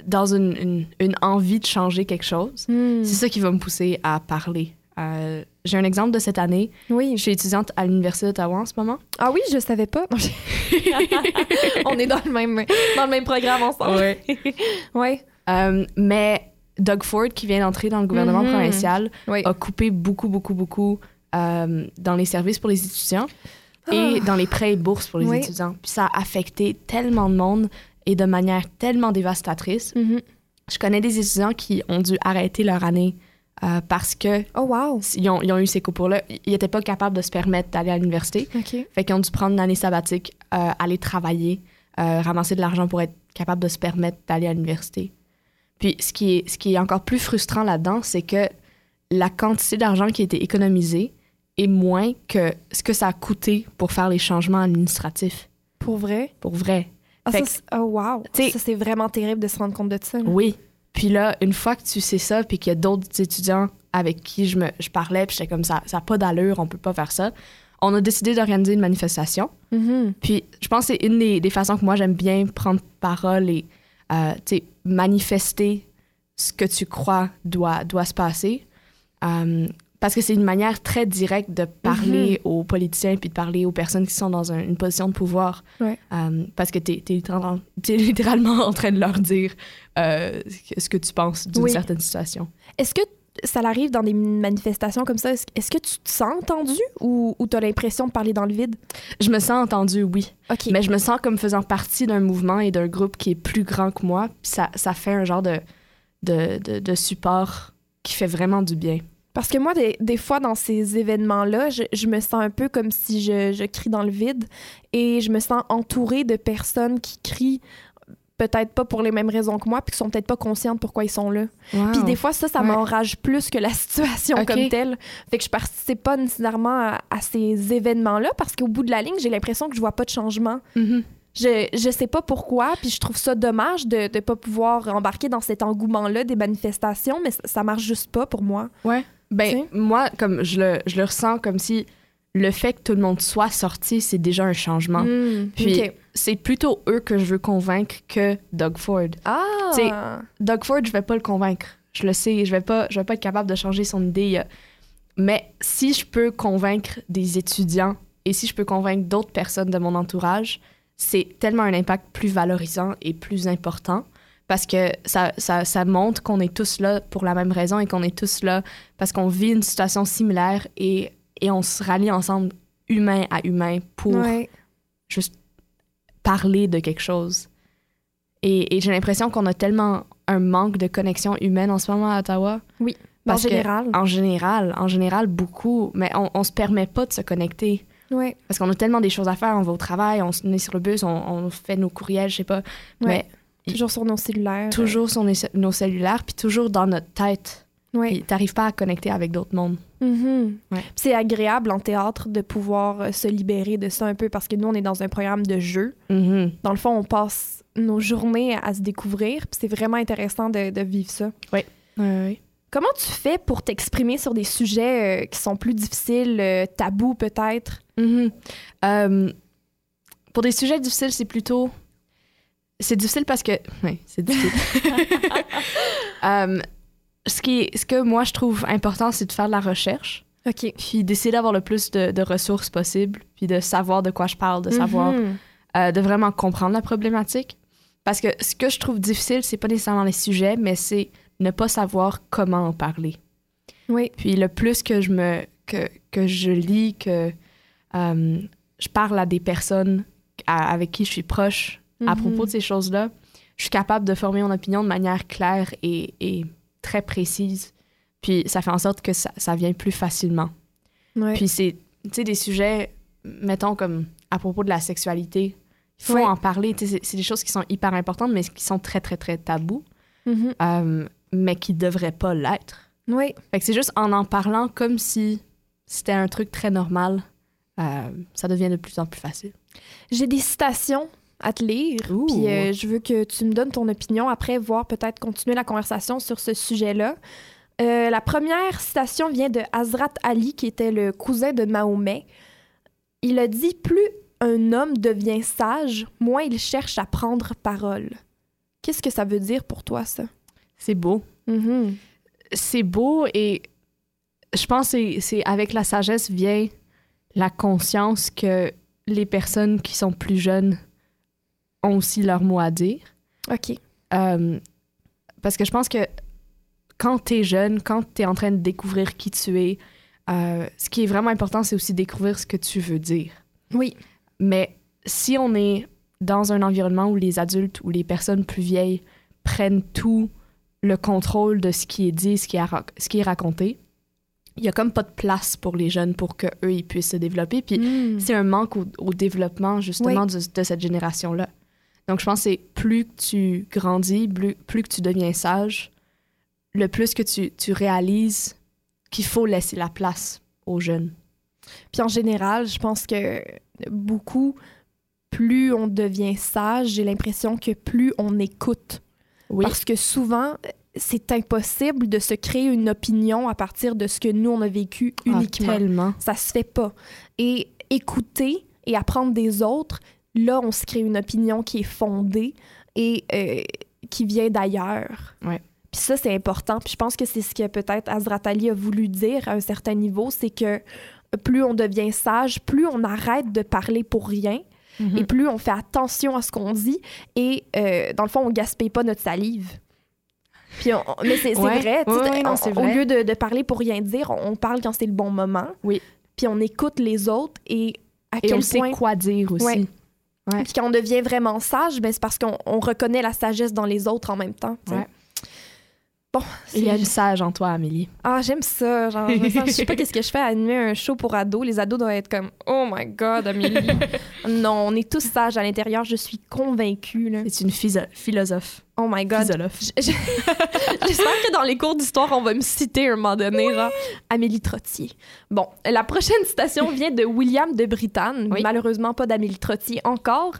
dans une, une, une envie de changer quelque chose, Hmm. c'est ça qui va me pousser à parler. Euh, J'ai un exemple de cette année. Oui. Je suis étudiante à l'Université d'Ottawa en ce moment. Ah oui, je savais pas. On est dans le même, dans le même programme ensemble. Ouais. Euh, mais Doug Ford, qui vient d'entrer dans le gouvernement Mhm. provincial, Oui. a coupé beaucoup, beaucoup, beaucoup euh, dans les services pour les étudiants et dans les prêts et bourses pour les Ah. Oui. étudiants. Puis ça a affecté tellement de monde et de manière tellement dévastatrice. Mhm. Je connais des étudiants qui ont dû arrêter leur année euh, parce que Oh wow. ils ont, ils ont eu ces coupures-là. Ils n'étaient pas capables de se permettre d'aller à l'université. OK. Fait qu'ils ont dû prendre une année sabbatique, euh, aller travailler, euh, ramasser de l'argent pour être capable de se permettre d'aller à l'université. Puis ce qui est, ce qui est encore plus frustrant là-dedans, c'est que la quantité d'argent qui a été économisée est moins que ce que ça a coûté pour faire les changements administratifs. Pour vrai? Pour vrai. Ah, ça, que- oh wow. Ça, c'est vraiment terrible de se rendre compte de ça. là. Oui. Puis là, une fois que tu sais ça, puis qu'il y a d'autres étudiants avec qui je, me, je parlais, puis j'étais comme ça, ça n'a pas d'allure, on peut pas faire ça. On a décidé d'organiser une manifestation. Mhm. Puis je pense que c'est une des, des façons que moi j'aime bien prendre parole et euh, manifester ce que tu crois doit, doit se passer. Euh, parce que c'est une manière très directe de parler aux politiciens puis de parler aux personnes qui sont dans un- une position de pouvoir. Ouais. Euh, parce que tu es, littéralement, en train de leur dire euh, ce que tu penses d'une Oui. certaine situation. Est-ce que ça l'arrive dans des manifestations comme ça? Est-ce que tu te sens entendu ou, ou tu as l'impression de parler dans le vide? Je me sens entendue, oui. Mais je me sens comme faisant partie d'un mouvement et d'un groupe qui est plus grand que moi. Puis ça, ça fait un genre de, de, de, de support qui fait vraiment du bien. Parce que moi, des, des fois, dans ces événements-là, je, je me sens un peu comme si je, je crie dans le vide et je me sens entourée de personnes qui crient peut-être pas pour les mêmes raisons que moi, puis qui sont peut-être pas conscientes pourquoi ils sont là. Puis des fois, ça, ça Ouais. m'enrage plus que la situation comme telle. Fait que je participe pas nécessairement à, à ces événements-là parce qu'au bout de la ligne, j'ai l'impression que je vois pas de changement. Mhm. Je, je sais pas pourquoi, puis je trouve ça dommage de ne pas pouvoir embarquer dans cet engouement-là des manifestations, mais ça, ça marche juste pas pour moi. Ouais. Ben, moi, comme je le, je le ressens comme si le fait que tout le monde soit sorti, c'est déjà un changement. Hmm, Puis c'est plutôt eux que je veux convaincre que Doug Ford. Ah! t'sais, Doug Ford, je vais pas le convaincre. Je le sais, je vais pas, je vais pas être capable de changer son idée. euh. Mais si je peux convaincre des étudiants et si je peux convaincre d'autres personnes de mon entourage, c'est tellement un impact plus valorisant et plus important parce que ça, ça, ça montre qu'on est tous là pour la même raison et qu'on est tous là parce qu'on vit une situation similaire et, et on se rallie ensemble humain à humain pour Ouais. juste parler de quelque chose. Et, et j'ai l'impression qu'on a tellement un manque de connexion humaine en ce moment à Ottawa. Parce général. En général, en général, beaucoup. Mais on, on se permet pas de se connecter. Ouais. Parce qu'on a tellement des choses à faire. On va au travail, on, est sur le bus, on, on fait nos courriels, je sais pas. Ouais. Toujours sur nos cellulaires. Toujours sur nos, nos cellulaires, puis toujours dans notre tête. Ouais. Puis T'arrives pas à connecter avec d'autres mondes. Mhm. Ouais. Puis C'est agréable en théâtre de pouvoir euh, se libérer de ça un peu parce que nous, on est dans un programme de jeu. Mhm. Dans le fond, on passe nos journées à se découvrir. Puis c'est vraiment intéressant de, de vivre ça. Ouais, ouais. Comment tu fais pour t'exprimer sur des sujets euh, qui sont plus difficiles, euh, tabous peut-être? Mhm. Euh, pour des sujets difficiles, c'est plutôt. C'est difficile parce que. Oui, c'est difficile. Euh, ce, qui ce que moi, je trouve important, c'est de faire de la recherche, OK. puis d'essayer d'avoir le plus de, de ressources possibles, puis de savoir de quoi je parle, de savoir, Mhm. euh, de vraiment comprendre la problématique. Parce que ce que je trouve difficile, c'est pas nécessairement les sujets, mais c'est ne pas savoir comment en parler. Oui. Puis le plus que je me que, que je lis, que euh, je parle à des personnes à- avec qui je suis proche à propos de ces choses-là, je suis capable de former mon opinion de manière claire et, et très précise. Puis ça fait en sorte que ça, ça vient plus facilement. Ouais. Puis c'est, tu sais, des sujets, mettons comme à propos de la sexualité, il faut Ouais. en parler. C'est, c'est des choses qui sont hyper importantes, mais qui sont très, très, très tabous, Mhm. euh, mais qui devraient pas l'être. Oui. Fait que c'est juste en en parlant comme si c'était un truc très normal, euh, ça devient de plus en plus facile. J'ai des citations à te lire. Puis euh, je veux que tu me donnes ton opinion après, voir peut-être continuer la conversation sur ce sujet-là. Euh, la première citation vient de Hazrat Ali, qui était le cousin de Mahomet. Il a dit Plus un homme devient sage, moins il cherche à prendre parole. Qu'est-ce que ça veut dire pour toi, ça? C'est beau. Mhm. C'est beau et je pense que c'est- c'est avec la sagesse vient la conscience que les personnes qui sont plus jeunes ont aussi leur mot à dire. OK. Euh, parce que je pense que quand tu es jeune, quand tu es en train de découvrir qui tu es, euh, ce qui est vraiment important, c'est aussi découvrir ce que tu veux dire. Oui. Mais si on est dans un environnement où les adultes ou les personnes plus vieilles prennent tout le contrôle de ce qui est dit, ce qui est, ra- ce qui est raconté, il y a comme pas de place pour les jeunes pour que eux ils puissent se développer. Puis Mm. c'est un manque au, au développement justement de, de cette génération-là. Donc je pense que c'est plus que tu grandis, plus, plus que tu deviens sage, le plus que tu, tu réalises qu'il faut laisser la place aux jeunes. Puis en général, je pense que beaucoup, plus on devient sage, j'ai l'impression que plus on écoute. Oui. Parce que souvent, c'est impossible de se créer une opinion à partir de ce que nous, on a vécu Ah, uniquement. tellement. ça se fait pas. Et écouter et apprendre des autres, là, on se crée une opinion qui est fondée et euh, qui vient d'ailleurs. Ouais. Puis ça, c'est important. Puis je pense que c'est ce que peut-être Azrat Ali a voulu dire à un certain niveau, c'est que plus on devient sage, plus on arrête de parler pour rien Mhm. et plus on fait attention à ce qu'on dit et euh, dans le fond, on gaspille pas notre salive. Puis on- mais c'est Ouais. vrai, Ouais, ouais, non, on- c'est au vrai. lieu de, de parler pour rien dire, on, on parle quand c'est le bon moment. Oui. Puis on écoute les autres et à Et quel on sait point. quoi dire aussi. Ouais. Puis quand on devient vraiment sage, ben c'est parce qu'on on reconnaît la sagesse dans les autres en même temps. Ouais. Bon, Il y a une sage en toi, Amélie. Ah, j'aime ça. Genre, je, je sais pas qu'est-ce que je fais à animer un show pour ados. Les ados doivent être comme Oh my God, Amélie. non, on est tous sages à l'intérieur. Je suis convaincue. C'est une philosophe. Oh my God. J'espère que dans les cours d'histoire, on va me citer à un moment donné, genre Amélie Trottier. Bon, la prochaine citation vient de William de Britagne, Oui. malheureusement pas d'Amélie Trottier encore.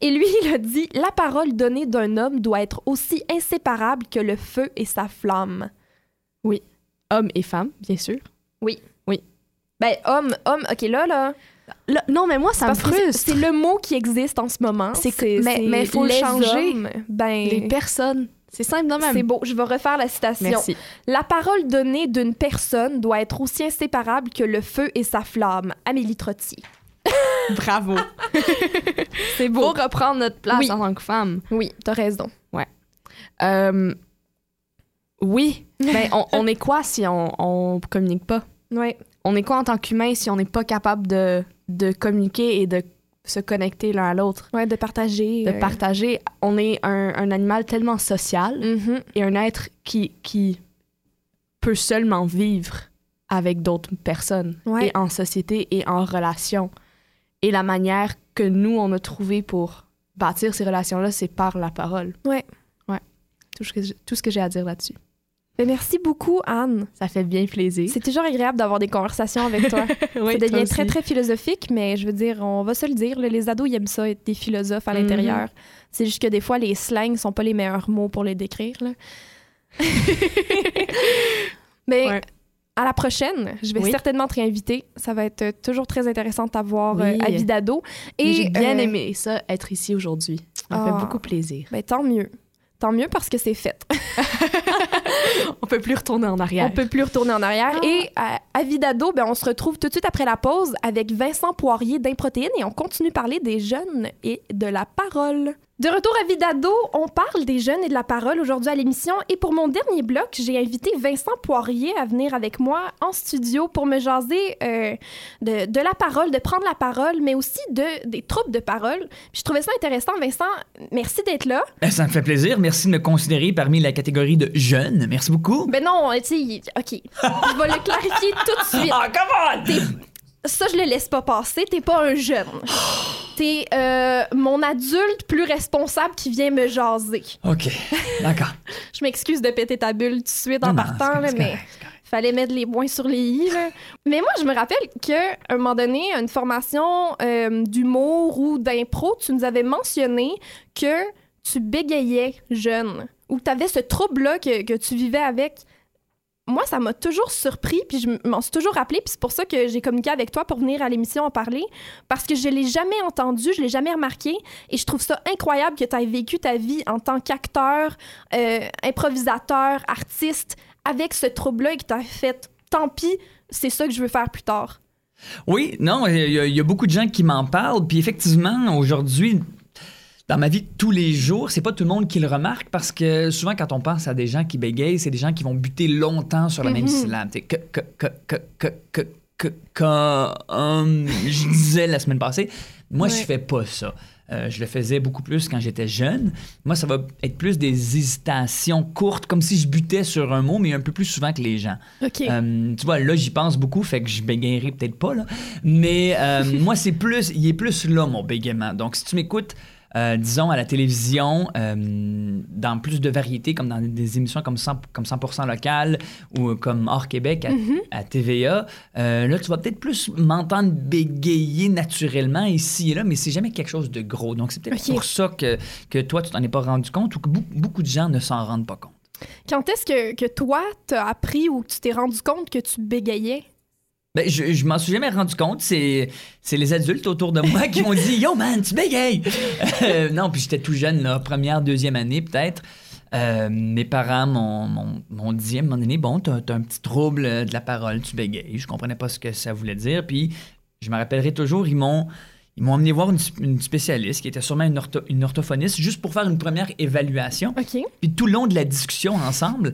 Et lui, il a dit La parole donnée d'un homme doit être aussi inséparable que le feu et sa flamme. Homme et femme, bien sûr. Ben, homme, homme, ok, là, là. Non, mais moi, ça me frustre. c'est le mot qui existe en ce moment. C'est que- mais- mais faut le changer. hommes. Ben, Les personnes. C'est simple de même. c'est beau. Je vais refaire la citation. Merci. La parole donnée d'une personne doit être aussi inséparable que le feu et sa flamme. Amélie Trottier. Bravo. C'est beau. Pour reprendre notre place Oui. en tant que femme. Oui, t'as raison. Euh, oui. Ben, on, on est quoi si on, on communique pas? Ouais. On est quoi en tant qu'humain si on n'est pas capable de, de communiquer et de se connecter l'un à l'autre? Ouais, de partager. De euh, partager. On est un, un animal tellement social mhm. et un être qui, qui peut seulement vivre avec d'autres personnes Ouais. et en société et en relation. Et la manière que nous, on a trouvé pour bâtir ces relations-là, c'est par la parole. Ouais. Ouais. Tout ce que, je- tout ce que j'ai à dire là-dessus. Ben, merci beaucoup, Anne. Ça fait bien plaisir. C'est toujours agréable d'avoir des conversations avec toi. Oui, ça devient très, très philosophique, mais je veux dire, on va se le dire, les ados, ils aiment ça, être des philosophes à l'intérieur. C'est juste que des fois, les slangs sont pas les meilleurs mots pour les décrire. Là. mais Ouais. à la prochaine, je vais Oui. certainement te réinviter. Ça va être toujours très intéressant de t'avoir Oui. euh, à vie d'ado. Et j'ai bien euh, aimé ça, être ici aujourd'hui. Ça me Ah. fait beaucoup plaisir. Ben, tant mieux. Tant mieux parce que c'est fait. On peut plus retourner en arrière. On peut plus retourner en arrière. Ah. Et à, à Vidado, ben, on se retrouve tout de suite après la pause avec Vincent Poirier d'Improtéine et on continue de parler des jeunes et de la parole. De retour à Vidado, on parle des jeunes et de la parole aujourd'hui à l'émission. Et pour mon dernier bloc, j'ai invité Vincent Poirier à venir avec moi en studio pour me jaser euh, de, de la parole, de prendre la parole, mais aussi de, des troubles de parole. Puis je trouvais ça intéressant. Vincent, merci d'être là. Ben, ça me fait plaisir. Merci de me considérer parmi la catégorie de jeunes. Merci beaucoup. Ben non, tu sais, OK. Je vais le clarifier tout de suite. Ah, come on! Ça, je le laisse pas passer. T'es pas un jeune. T'es euh, mon adulte plus responsable qui vient me jaser. OK, d'accord. Je m'excuse de péter ta bulle tout de suite en Non, partant, là, mais fallait mettre les points sur les i. là. Mais moi, je me rappelle qu'à un moment donné, à une formation euh, d'humour ou d'impro, tu nous avais mentionné que tu bégayais jeune ou que tu avais ce trouble-là que, que tu vivais avec. Moi, ça m'a toujours surpris, puis je m'en suis toujours rappelé, puis c'est pour ça que j'ai communiqué avec toi pour venir à l'émission en parler, parce que je l'ai jamais entendu, je l'ai jamais remarqué, et je trouve ça incroyable que tu aies vécu ta vie en tant qu'acteur, euh, improvisateur, artiste, avec ce trouble-là et que tu as fait tant pis, c'est ça que je veux faire plus tard. Oui, non, il y, y a beaucoup de gens qui m'en parlent. Puis effectivement, aujourd'hui, dans ma vie de tous les jours, c'est pas tout le monde qui le remarque parce que souvent, quand on pense à des gens qui bégayent, c'est des gens qui vont buter longtemps sur la même Mhm. syllabe. Que, que, que, je disais la semaine passée, moi, je Ouais. fais pas ça. Euh, je le faisais beaucoup plus quand j'étais jeune. Moi, ça va être plus des hésitations courtes, comme si je butais sur un mot, mais un peu plus souvent que les gens. Euh, tu vois, là, j'y pense beaucoup, fait que je bégayerai peut-être pas, là. Mais euh, moi, c'est plus, il est plus là, mon bégaiement. Donc, si tu m'écoutes, euh, disons, à la télévision, euh, dans plus de variétés, comme dans des émissions comme 100%, comme 100 local ou comme Hors Québec à, à TVA, euh, là, tu vas peut-être plus m'entendre bégayer naturellement ici et là, mais c'est jamais quelque chose de gros. Donc, c'est peut-être pour ça que, que toi, tu t'en es pas rendu compte ou que beaucoup, beaucoup de gens ne s'en rendent pas compte. Quand est-ce que, que toi, t'as appris ou que tu t'es rendu compte que tu bégayais? Ben, je, je m'en suis jamais rendu compte. C'est, c'est les adultes autour de moi qui m'ont dit Yo, man, tu bégayes! Euh, non, puis j'étais tout jeune, là, première, deuxième année, peut-être. Euh, mes parents m'ont, dit à un moment donné Bon, t'as, t'as un petit trouble de la parole, tu bégayes. Je comprenais pas ce que ça voulait dire. Puis je me rappellerai toujours, ils m'ont. Ils m'ont emmené voir une, une spécialiste qui était sûrement une, ortho- une orthophoniste, juste pour faire une première évaluation. OK. Puis tout le long de la discussion ensemble,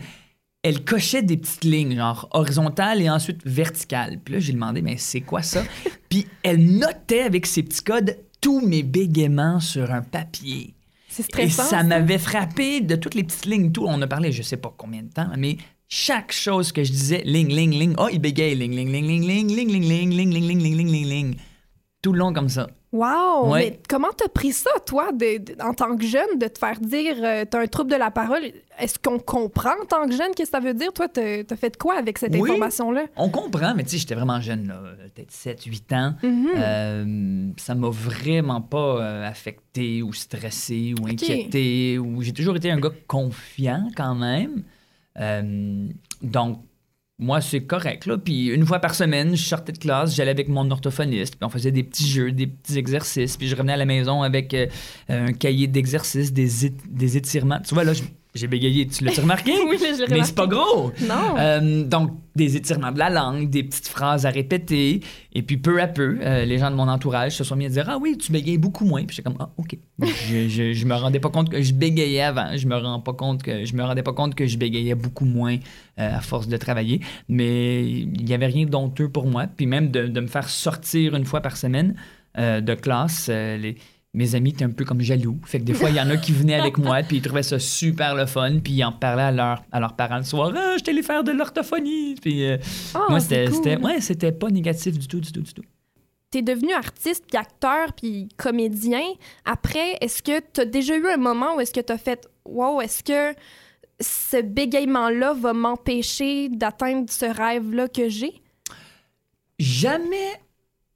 elle cochait des petites lignes, genre horizontales et ensuite verticales. Puis là, j'ai demandé, mais c'est quoi ça? Puis elle notait avec ses petits codes tous mes bégaiements sur un papier. C'est Et stressant. ça m'avait frappé de toutes les petites lignes, tout. On a parlé, je sais pas combien de temps, mais chaque chose que je disais, ling, ling, ling, oh, il bégaye, ling, ling, ling, ling, ling, ling, ling, ling, ling, ling, ling, ling, ling, ling, ling. Tout le long comme ça. Wow! Ouais. Mais comment t'as pris ça, toi, de- de- en tant que jeune, de te faire dire euh, t'as un trouble de la parole? Est-ce qu'on comprend en tant que jeune qu'est-ce que ça veut dire? Toi, t'as fait quoi avec cette Oui. information-là? On comprend, mais tu sais, j'étais vraiment jeune, peut-être 7, 8 ans. Mhm. Euh, ça m'a vraiment pas euh, affecté ou stressé ou inquiété. Ou j'ai toujours été un gars confiant quand même. Donc, moi, c'est correct. Là. Puis une fois par semaine, je sortais de classe, j'allais avec mon orthophoniste, puis on faisait des petits jeux, des petits exercices. Puis je revenais à la maison avec euh, un cahier d'exercices, des, des étirements. Tu vois, là, j- j'ai bégayé. Tu l'as remarqué? Oui, mais je l'ai Mais c'est pas gros. Non. Euh, donc, des étirements de la langue, des petites phrases à répéter. Et puis, peu à peu, euh, les gens de mon entourage se sont mis à dire Ah oui, tu bégayes beaucoup moins. Puis, j'étais comme Ah, OK. je, je, je me rendais pas compte que je bégayais avant. Je me, rends pas compte que, je me rendais pas compte que je bégayais beaucoup moins euh, à force de travailler. Mais il n'y avait rien d'honteux pour moi. Puis, même de, de me faire sortir une fois par semaine de classe, les mes amis étaient un peu comme jaloux. Fait que des fois, il y en a qui venaient avec moi, puis ils trouvaient ça super le fun, puis ils en parlaient à, leur, à leurs parents le soir. Ah, je t'allais faire de l'orthophonie. Puis euh, Ah, moi, c'est c'était, cool. c'était, ouais, c'était pas négatif du tout, du tout, du tout. T'es devenu artiste, puis acteur, puis comédien. Après, est-ce que t'as déjà eu un moment où est-ce que t'as fait « Wow, est-ce que ce bégaiement-là va m'empêcher d'atteindre ce rêve-là que j'ai? Jamais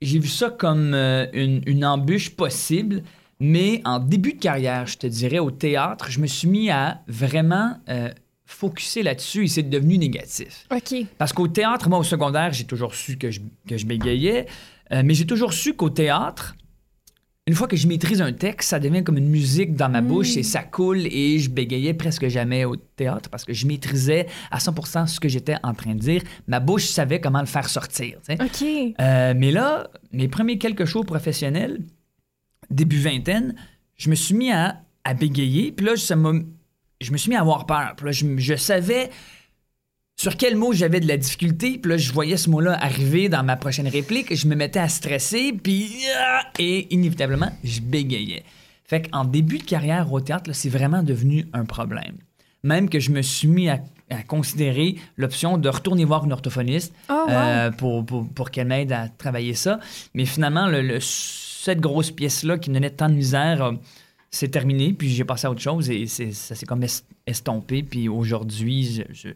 j'ai vu ça comme euh, une, une embûche possible, mais en début de carrière, je te dirais, au théâtre, je me suis mis à vraiment euh, focuser là-dessus et c'est devenu négatif. » OK. Parce qu'au théâtre, moi, au secondaire, j'ai toujours su que je, que je bégayais, euh, mais j'ai toujours su qu'au théâtre, une fois que je maîtrise un texte, ça devient comme une musique dans ma bouche et ça coule et je bégayais presque jamais au théâtre parce que je maîtrisais à 100% ce que j'étais en train de dire. Ma bouche savait comment le faire sortir. tu sais. OK. Euh, mais là, mes premiers quelques shows professionnels, début vingtaine, je me suis mis à, à bégayer. Puis là, ça je me suis mis à avoir peur. Puis là, je, je savais sur quel mot j'avais de la difficulté. Puis là, je voyais ce mot-là arriver dans ma prochaine réplique. Je me mettais à stresser. Puis, ah, et inévitablement, je bégayais. Fait qu'en début de carrière au théâtre, c'est vraiment devenu un problème. Même que je me suis mis à, à considérer l'option de retourner voir une orthophoniste Oh, wow. euh, pour, pour, pour qu'elle m'aide à travailler ça. Mais finalement, le, le- cette grosse pièce-là qui me donnait tant de misère, euh, c'est terminé. Puis j'ai passé à autre chose et c'est- ça s'est comme est- estompé. Puis aujourd'hui, je, je-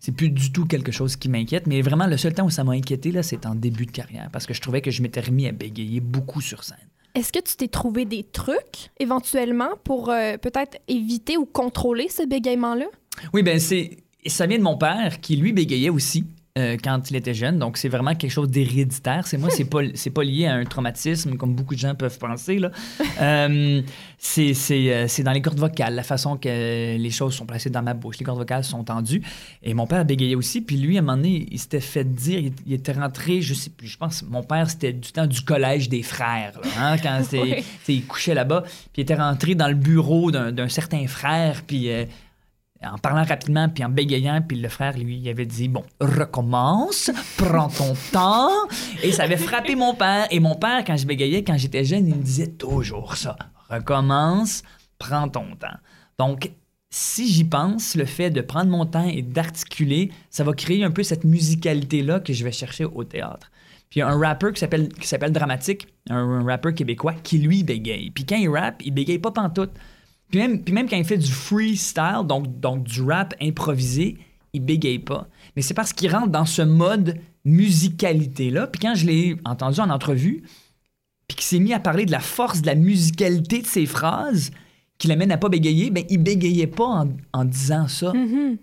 c'est plus du tout quelque chose qui m'inquiète. Mais vraiment, le seul temps où ça m'a inquiété, là, c'est en début de carrière. Parce que je trouvais que je m'étais remis à bégayer beaucoup sur scène. Est-ce que tu t'es trouvé des trucs, éventuellement, pour euh, peut-être éviter ou contrôler ce bégaiement-là? Oui, ben c'est ça vient de mon père qui lui bégayait aussi euh, quand il était jeune. Donc c'est vraiment quelque chose d'héréditaire. C'est moi, c'est pas c'est pas lié à un traumatisme comme beaucoup de gens peuvent penser là. Euh, c'est c'est euh, c'est dans les cordes vocales, la façon que les choses sont placées dans ma bouche. Les cordes vocales sont tendues. Et mon père bégayait aussi. Puis lui, à un moment donné, il s'était fait dire, il, il était rentré, je sais plus, je pense, mon père c'était du temps du collège des frères, là, hein, quand c'est Oui. il couchait là-bas. Puis il était rentré dans le bureau d'un d'un certain frère. Puis euh, en parlant rapidement puis en bégayant, puis le frère, lui, il avait dit Bon, recommence, prends ton temps. Et ça avait frappé mon père. Et mon père, quand je bégayais, quand j'étais jeune, il me disait toujours ça Recommence, prends ton temps. Donc, si j'y pense, le fait de prendre mon temps et d'articuler, ça va créer un peu cette musicalité-là que je vais chercher au théâtre. Puis il y a un rappeur qui s'appelle qui s'appelle Dramatique, un, un rappeur québécois, qui lui bégaye. Puis quand il rappe, il bégaye pas pantoute. Puis même, puis même quand il fait du freestyle, donc, donc du rap improvisé, il bégaye pas. Mais c'est parce qu'il rentre dans ce mode musicalité-là. Puis quand je l'ai entendu en entrevue, puis qu'il s'est mis à parler de la force de la musicalité de ses phrases, qui l'amène à pas bégayer, ben il bégayait pas en, en disant ça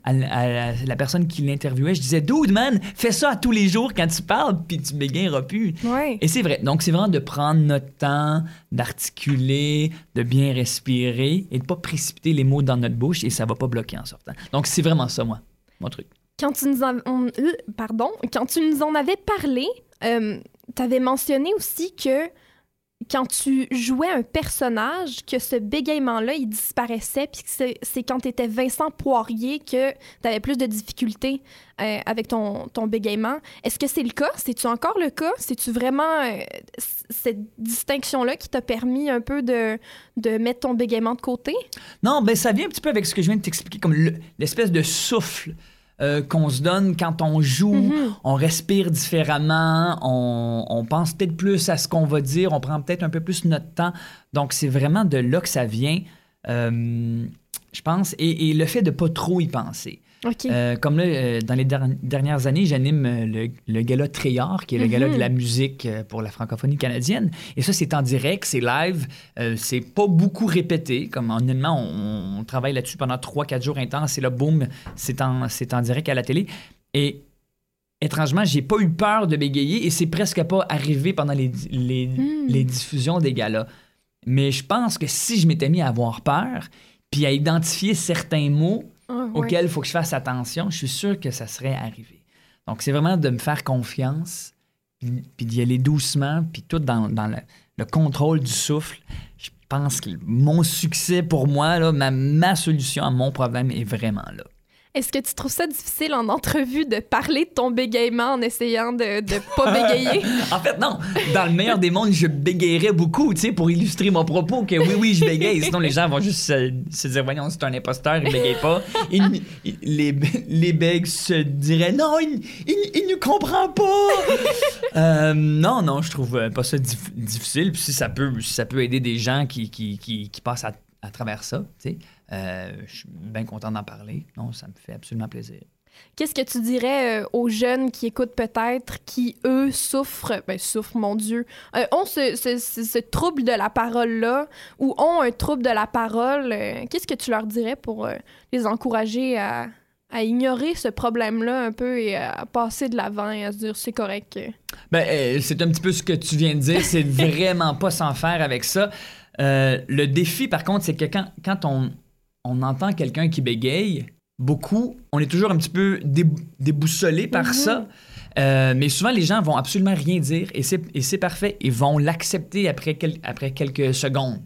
à, la- à la, personne qui l'interviewait. Je disais, dude, man, fais ça à tous les jours quand tu parles, puis tu bégayeras plus. Et c'est vrai. Donc, c'est vraiment de prendre notre temps, d'articuler, de bien respirer et de pas précipiter les mots dans notre bouche et ça va pas bloquer en sortant. Donc, c'est vraiment ça, moi, mon truc. Quand tu nous en, on- euh, pardon, quand tu nous en avais parlé, tu avais mentionné aussi que quand tu jouais un personnage, que ce bégaiement-là, il disparaissait, puis que c'est- quand tu étais Vincent Poirier que tu avais plus de difficultés euh, avec ton, bégaiement. Est-ce que c'est le cas? C'est-tu encore le cas? C'est-tu vraiment euh, cette distinction-là qui t'a permis un peu de, de mettre ton bégaiement de côté? Non, ben ça vient un petit peu avec ce que je viens de t'expliquer, comme le- l'espèce de souffle euh, qu'on se donne quand on joue, Mhm. on respire différemment, on, on pense peut-être plus à ce qu'on va dire, on prend peut-être un peu plus notre temps. Donc c'est vraiment de là que ça vient, euh, je pense, et, et le fait de pas trop y penser. Euh, comme là, euh, dans les der- dernières années, j'anime euh, le, le gala Tréard, qui est le gala Mhm. de la musique pour la francophonie canadienne. Et ça, c'est en direct, c'est live, euh, c'est pas beaucoup répété. Comme honnêtement, on, on travaille là-dessus pendant 3-4 jours intenses, et là, boum, c'est en, en direct à la télé. Et étrangement, j'ai pas eu peur de bégayer, et c'est presque pas arrivé pendant les, les, les diffusions des galas. Mais je pense que si je m'étais mis à avoir peur, puis à identifier certains mots, Ah, auquel il faut que je fasse attention, je suis sûr que ça serait arrivé. Donc, c'est vraiment de me faire confiance, puis d'y aller doucement, puis tout dans, dans le, le contrôle du souffle. Je pense que mon succès pour moi, là, ma, ma solution à mon problème est vraiment là. Est-ce que tu trouves ça difficile en entrevue de parler de ton bégaiement en essayant de ne pas bégayer? En fait, non. Dans le meilleur des mondes, je bégayerais beaucoup, tu sais, pour illustrer mon propos que oui, oui, je bégaye. Sinon, les gens vont juste se, se dire, voyons, c'est un imposteur, il bégaye pas. Il- il- les, les bègues se diraient, non, il, il, il ne comprend pas. Euh, non, non, je trouve euh, pas ça dif- difficile. Puis si ça peut, si ça peut aider des gens qui, qui, qui, qui passent à, à travers ça, tu sais, euh, je suis bien content d'en parler. Non, ça me fait absolument plaisir. Qu'est-ce que tu dirais euh, aux jeunes qui écoutent peut-être, qui, eux, souffrent, ben, souffrent, mon Dieu, euh, ont ce, ce- ce- ce trouble de la parole-là, ou ont un trouble de la parole, euh, qu'est-ce que tu leur dirais pour les encourager à, à ignorer ce problème-là un peu et à passer de l'avant et à se dire c'est correct? Ben, c'est un petit peu ce que tu viens de dire. C'est vraiment pas s'en faire avec ça. Le défi, par contre, c'est que quand, quand on, on entend quelqu'un qui bégaye, beaucoup, on est toujours un petit peu débou- déboussolé par Mhm. ça. Euh, mais souvent, les gens vont absolument rien dire et c'est, et c'est parfait. Ils vont l'accepter après, quel- après quelques secondes.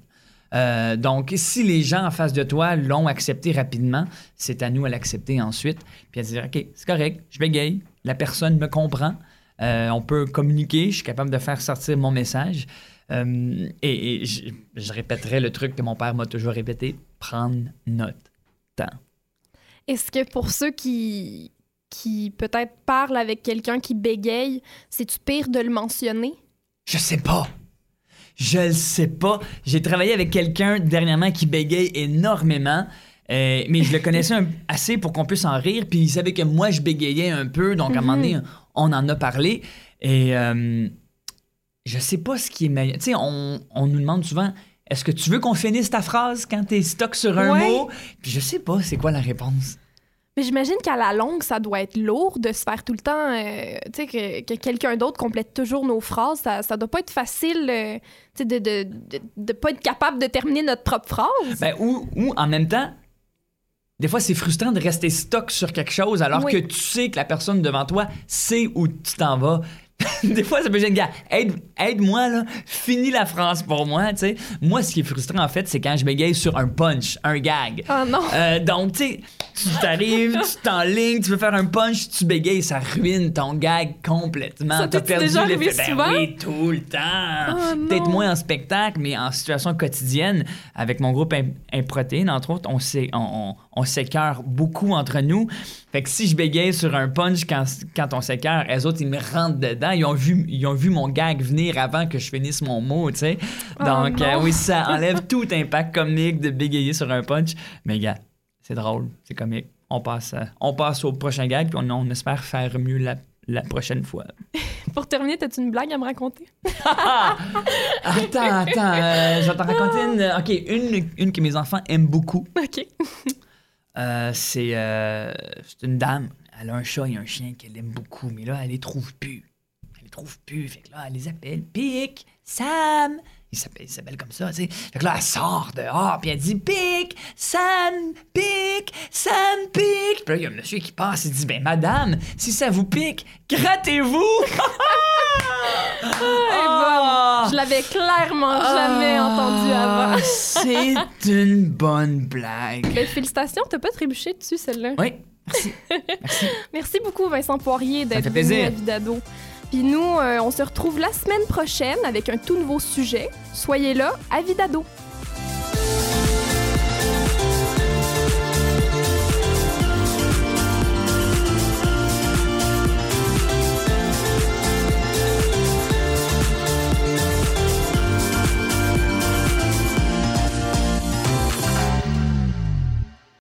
Euh, donc, si les gens en face de toi l'ont accepté rapidement, c'est à nous à l'accepter ensuite, puis à dire, OK, c'est correct, je bégaye, la personne me comprend, euh, on peut communiquer, je suis capable de faire sortir mon message. Euh, et et je, je répéterai le truc que mon père m'a toujours répété, prendre notre temps. Est-ce que pour ceux qui, qui peut-être parlent avec quelqu'un qui bégaye, c'est-tu pire de le mentionner? Je sais pas. Je le sais pas. J'ai travaillé avec quelqu'un dernièrement qui bégaye énormément. euh, mais je le connaissais un- assez pour qu'on puisse en rire. Puis il savait que moi, je bégayais un peu. Donc, à un moment donné, on en a parlé. Et euh, je sais pas ce qui est meilleur. Tu sais, on, on nous demande souvent est-ce que tu veux qu'on finisse ta phrase quand t'es stock sur un Ouais. mot? Puis je sais pas c'est quoi la réponse? Mais j'imagine qu'à la longue, ça doit être lourd de se faire tout le temps, euh, tu sais, que, que quelqu'un d'autre complète toujours nos phrases. Ça, ça doit pas être facile, euh, tu sais, de, de, de, de pas être capable de terminer notre propre phrase. Ben, ou, ou en même temps, des fois, c'est frustrant de rester stock sur quelque chose alors Oui. que tu sais que la personne devant toi sait où tu t'en vas. des fois, ça peut gêner, gars, aide, aide-moi, là, finis la phrase pour moi, tu sais. Moi, ce qui est frustrant, en fait, c'est quand je bégaye sur un punch, un gag. Ah non! Euh, donc, tu sais, tu t'arrives, tu t'enlignes, tu veux faire un punch, tu bégayes, ça ruine ton gag complètement. Ça T'as perdu déjà arrivé Ben oui, tout le temps. Oh. Peut-être moins en spectacle, mais en situation quotidienne, avec mon groupe Im- Improtéine, entre autres, on s'é- on, on, on s'écœure beaucoup entre nous. Fait que si je bégaye sur un punch quand, quand on s'écœure, les autres, ils me rentrent dedans. Ils ont, vu, ils ont vu mon gag venir avant que je finisse mon mot, tu sais. Oh Donc, euh, oui, ça enlève tout impact comique de bégayer sur un punch. Mais, gars, c'est drôle, c'est comique. On passe, euh, on passe au prochain gag, puis on, on espère faire mieux la, la prochaine fois. Pour terminer, t'as-tu une blague à me raconter? Attends, attends, euh, je vais t'en raconter une. euh, OK, une, une que mes enfants aiment beaucoup. OK. Euh, c'est euh, c'est une dame. Elle a un chat et un chien qu'elle aime beaucoup, mais là, elle les trouve plus. Elle les trouve plus. Fait que là, elle les appelle. Pic, Sam. Il s'appelle, comme ça, tu sais. Fait que là, elle sort dehors, puis elle dit Pic, Sam, Pic, Sam, Pic. Puis là, il y a un monsieur qui passe, il dit Ben, madame, si ça vous pique, grattez-vous. Ah, Ah! Je l'avais clairement jamais entendu Ah, avant. C'est une bonne blague. Ben, félicitations, t'as pas trébuché dessus celle-là. Oui. Merci beaucoup Vincent Poirier d'être venu à Vidado. Puis nous, euh, on se retrouve la semaine prochaine avec un tout nouveau sujet. Soyez là à Vidado.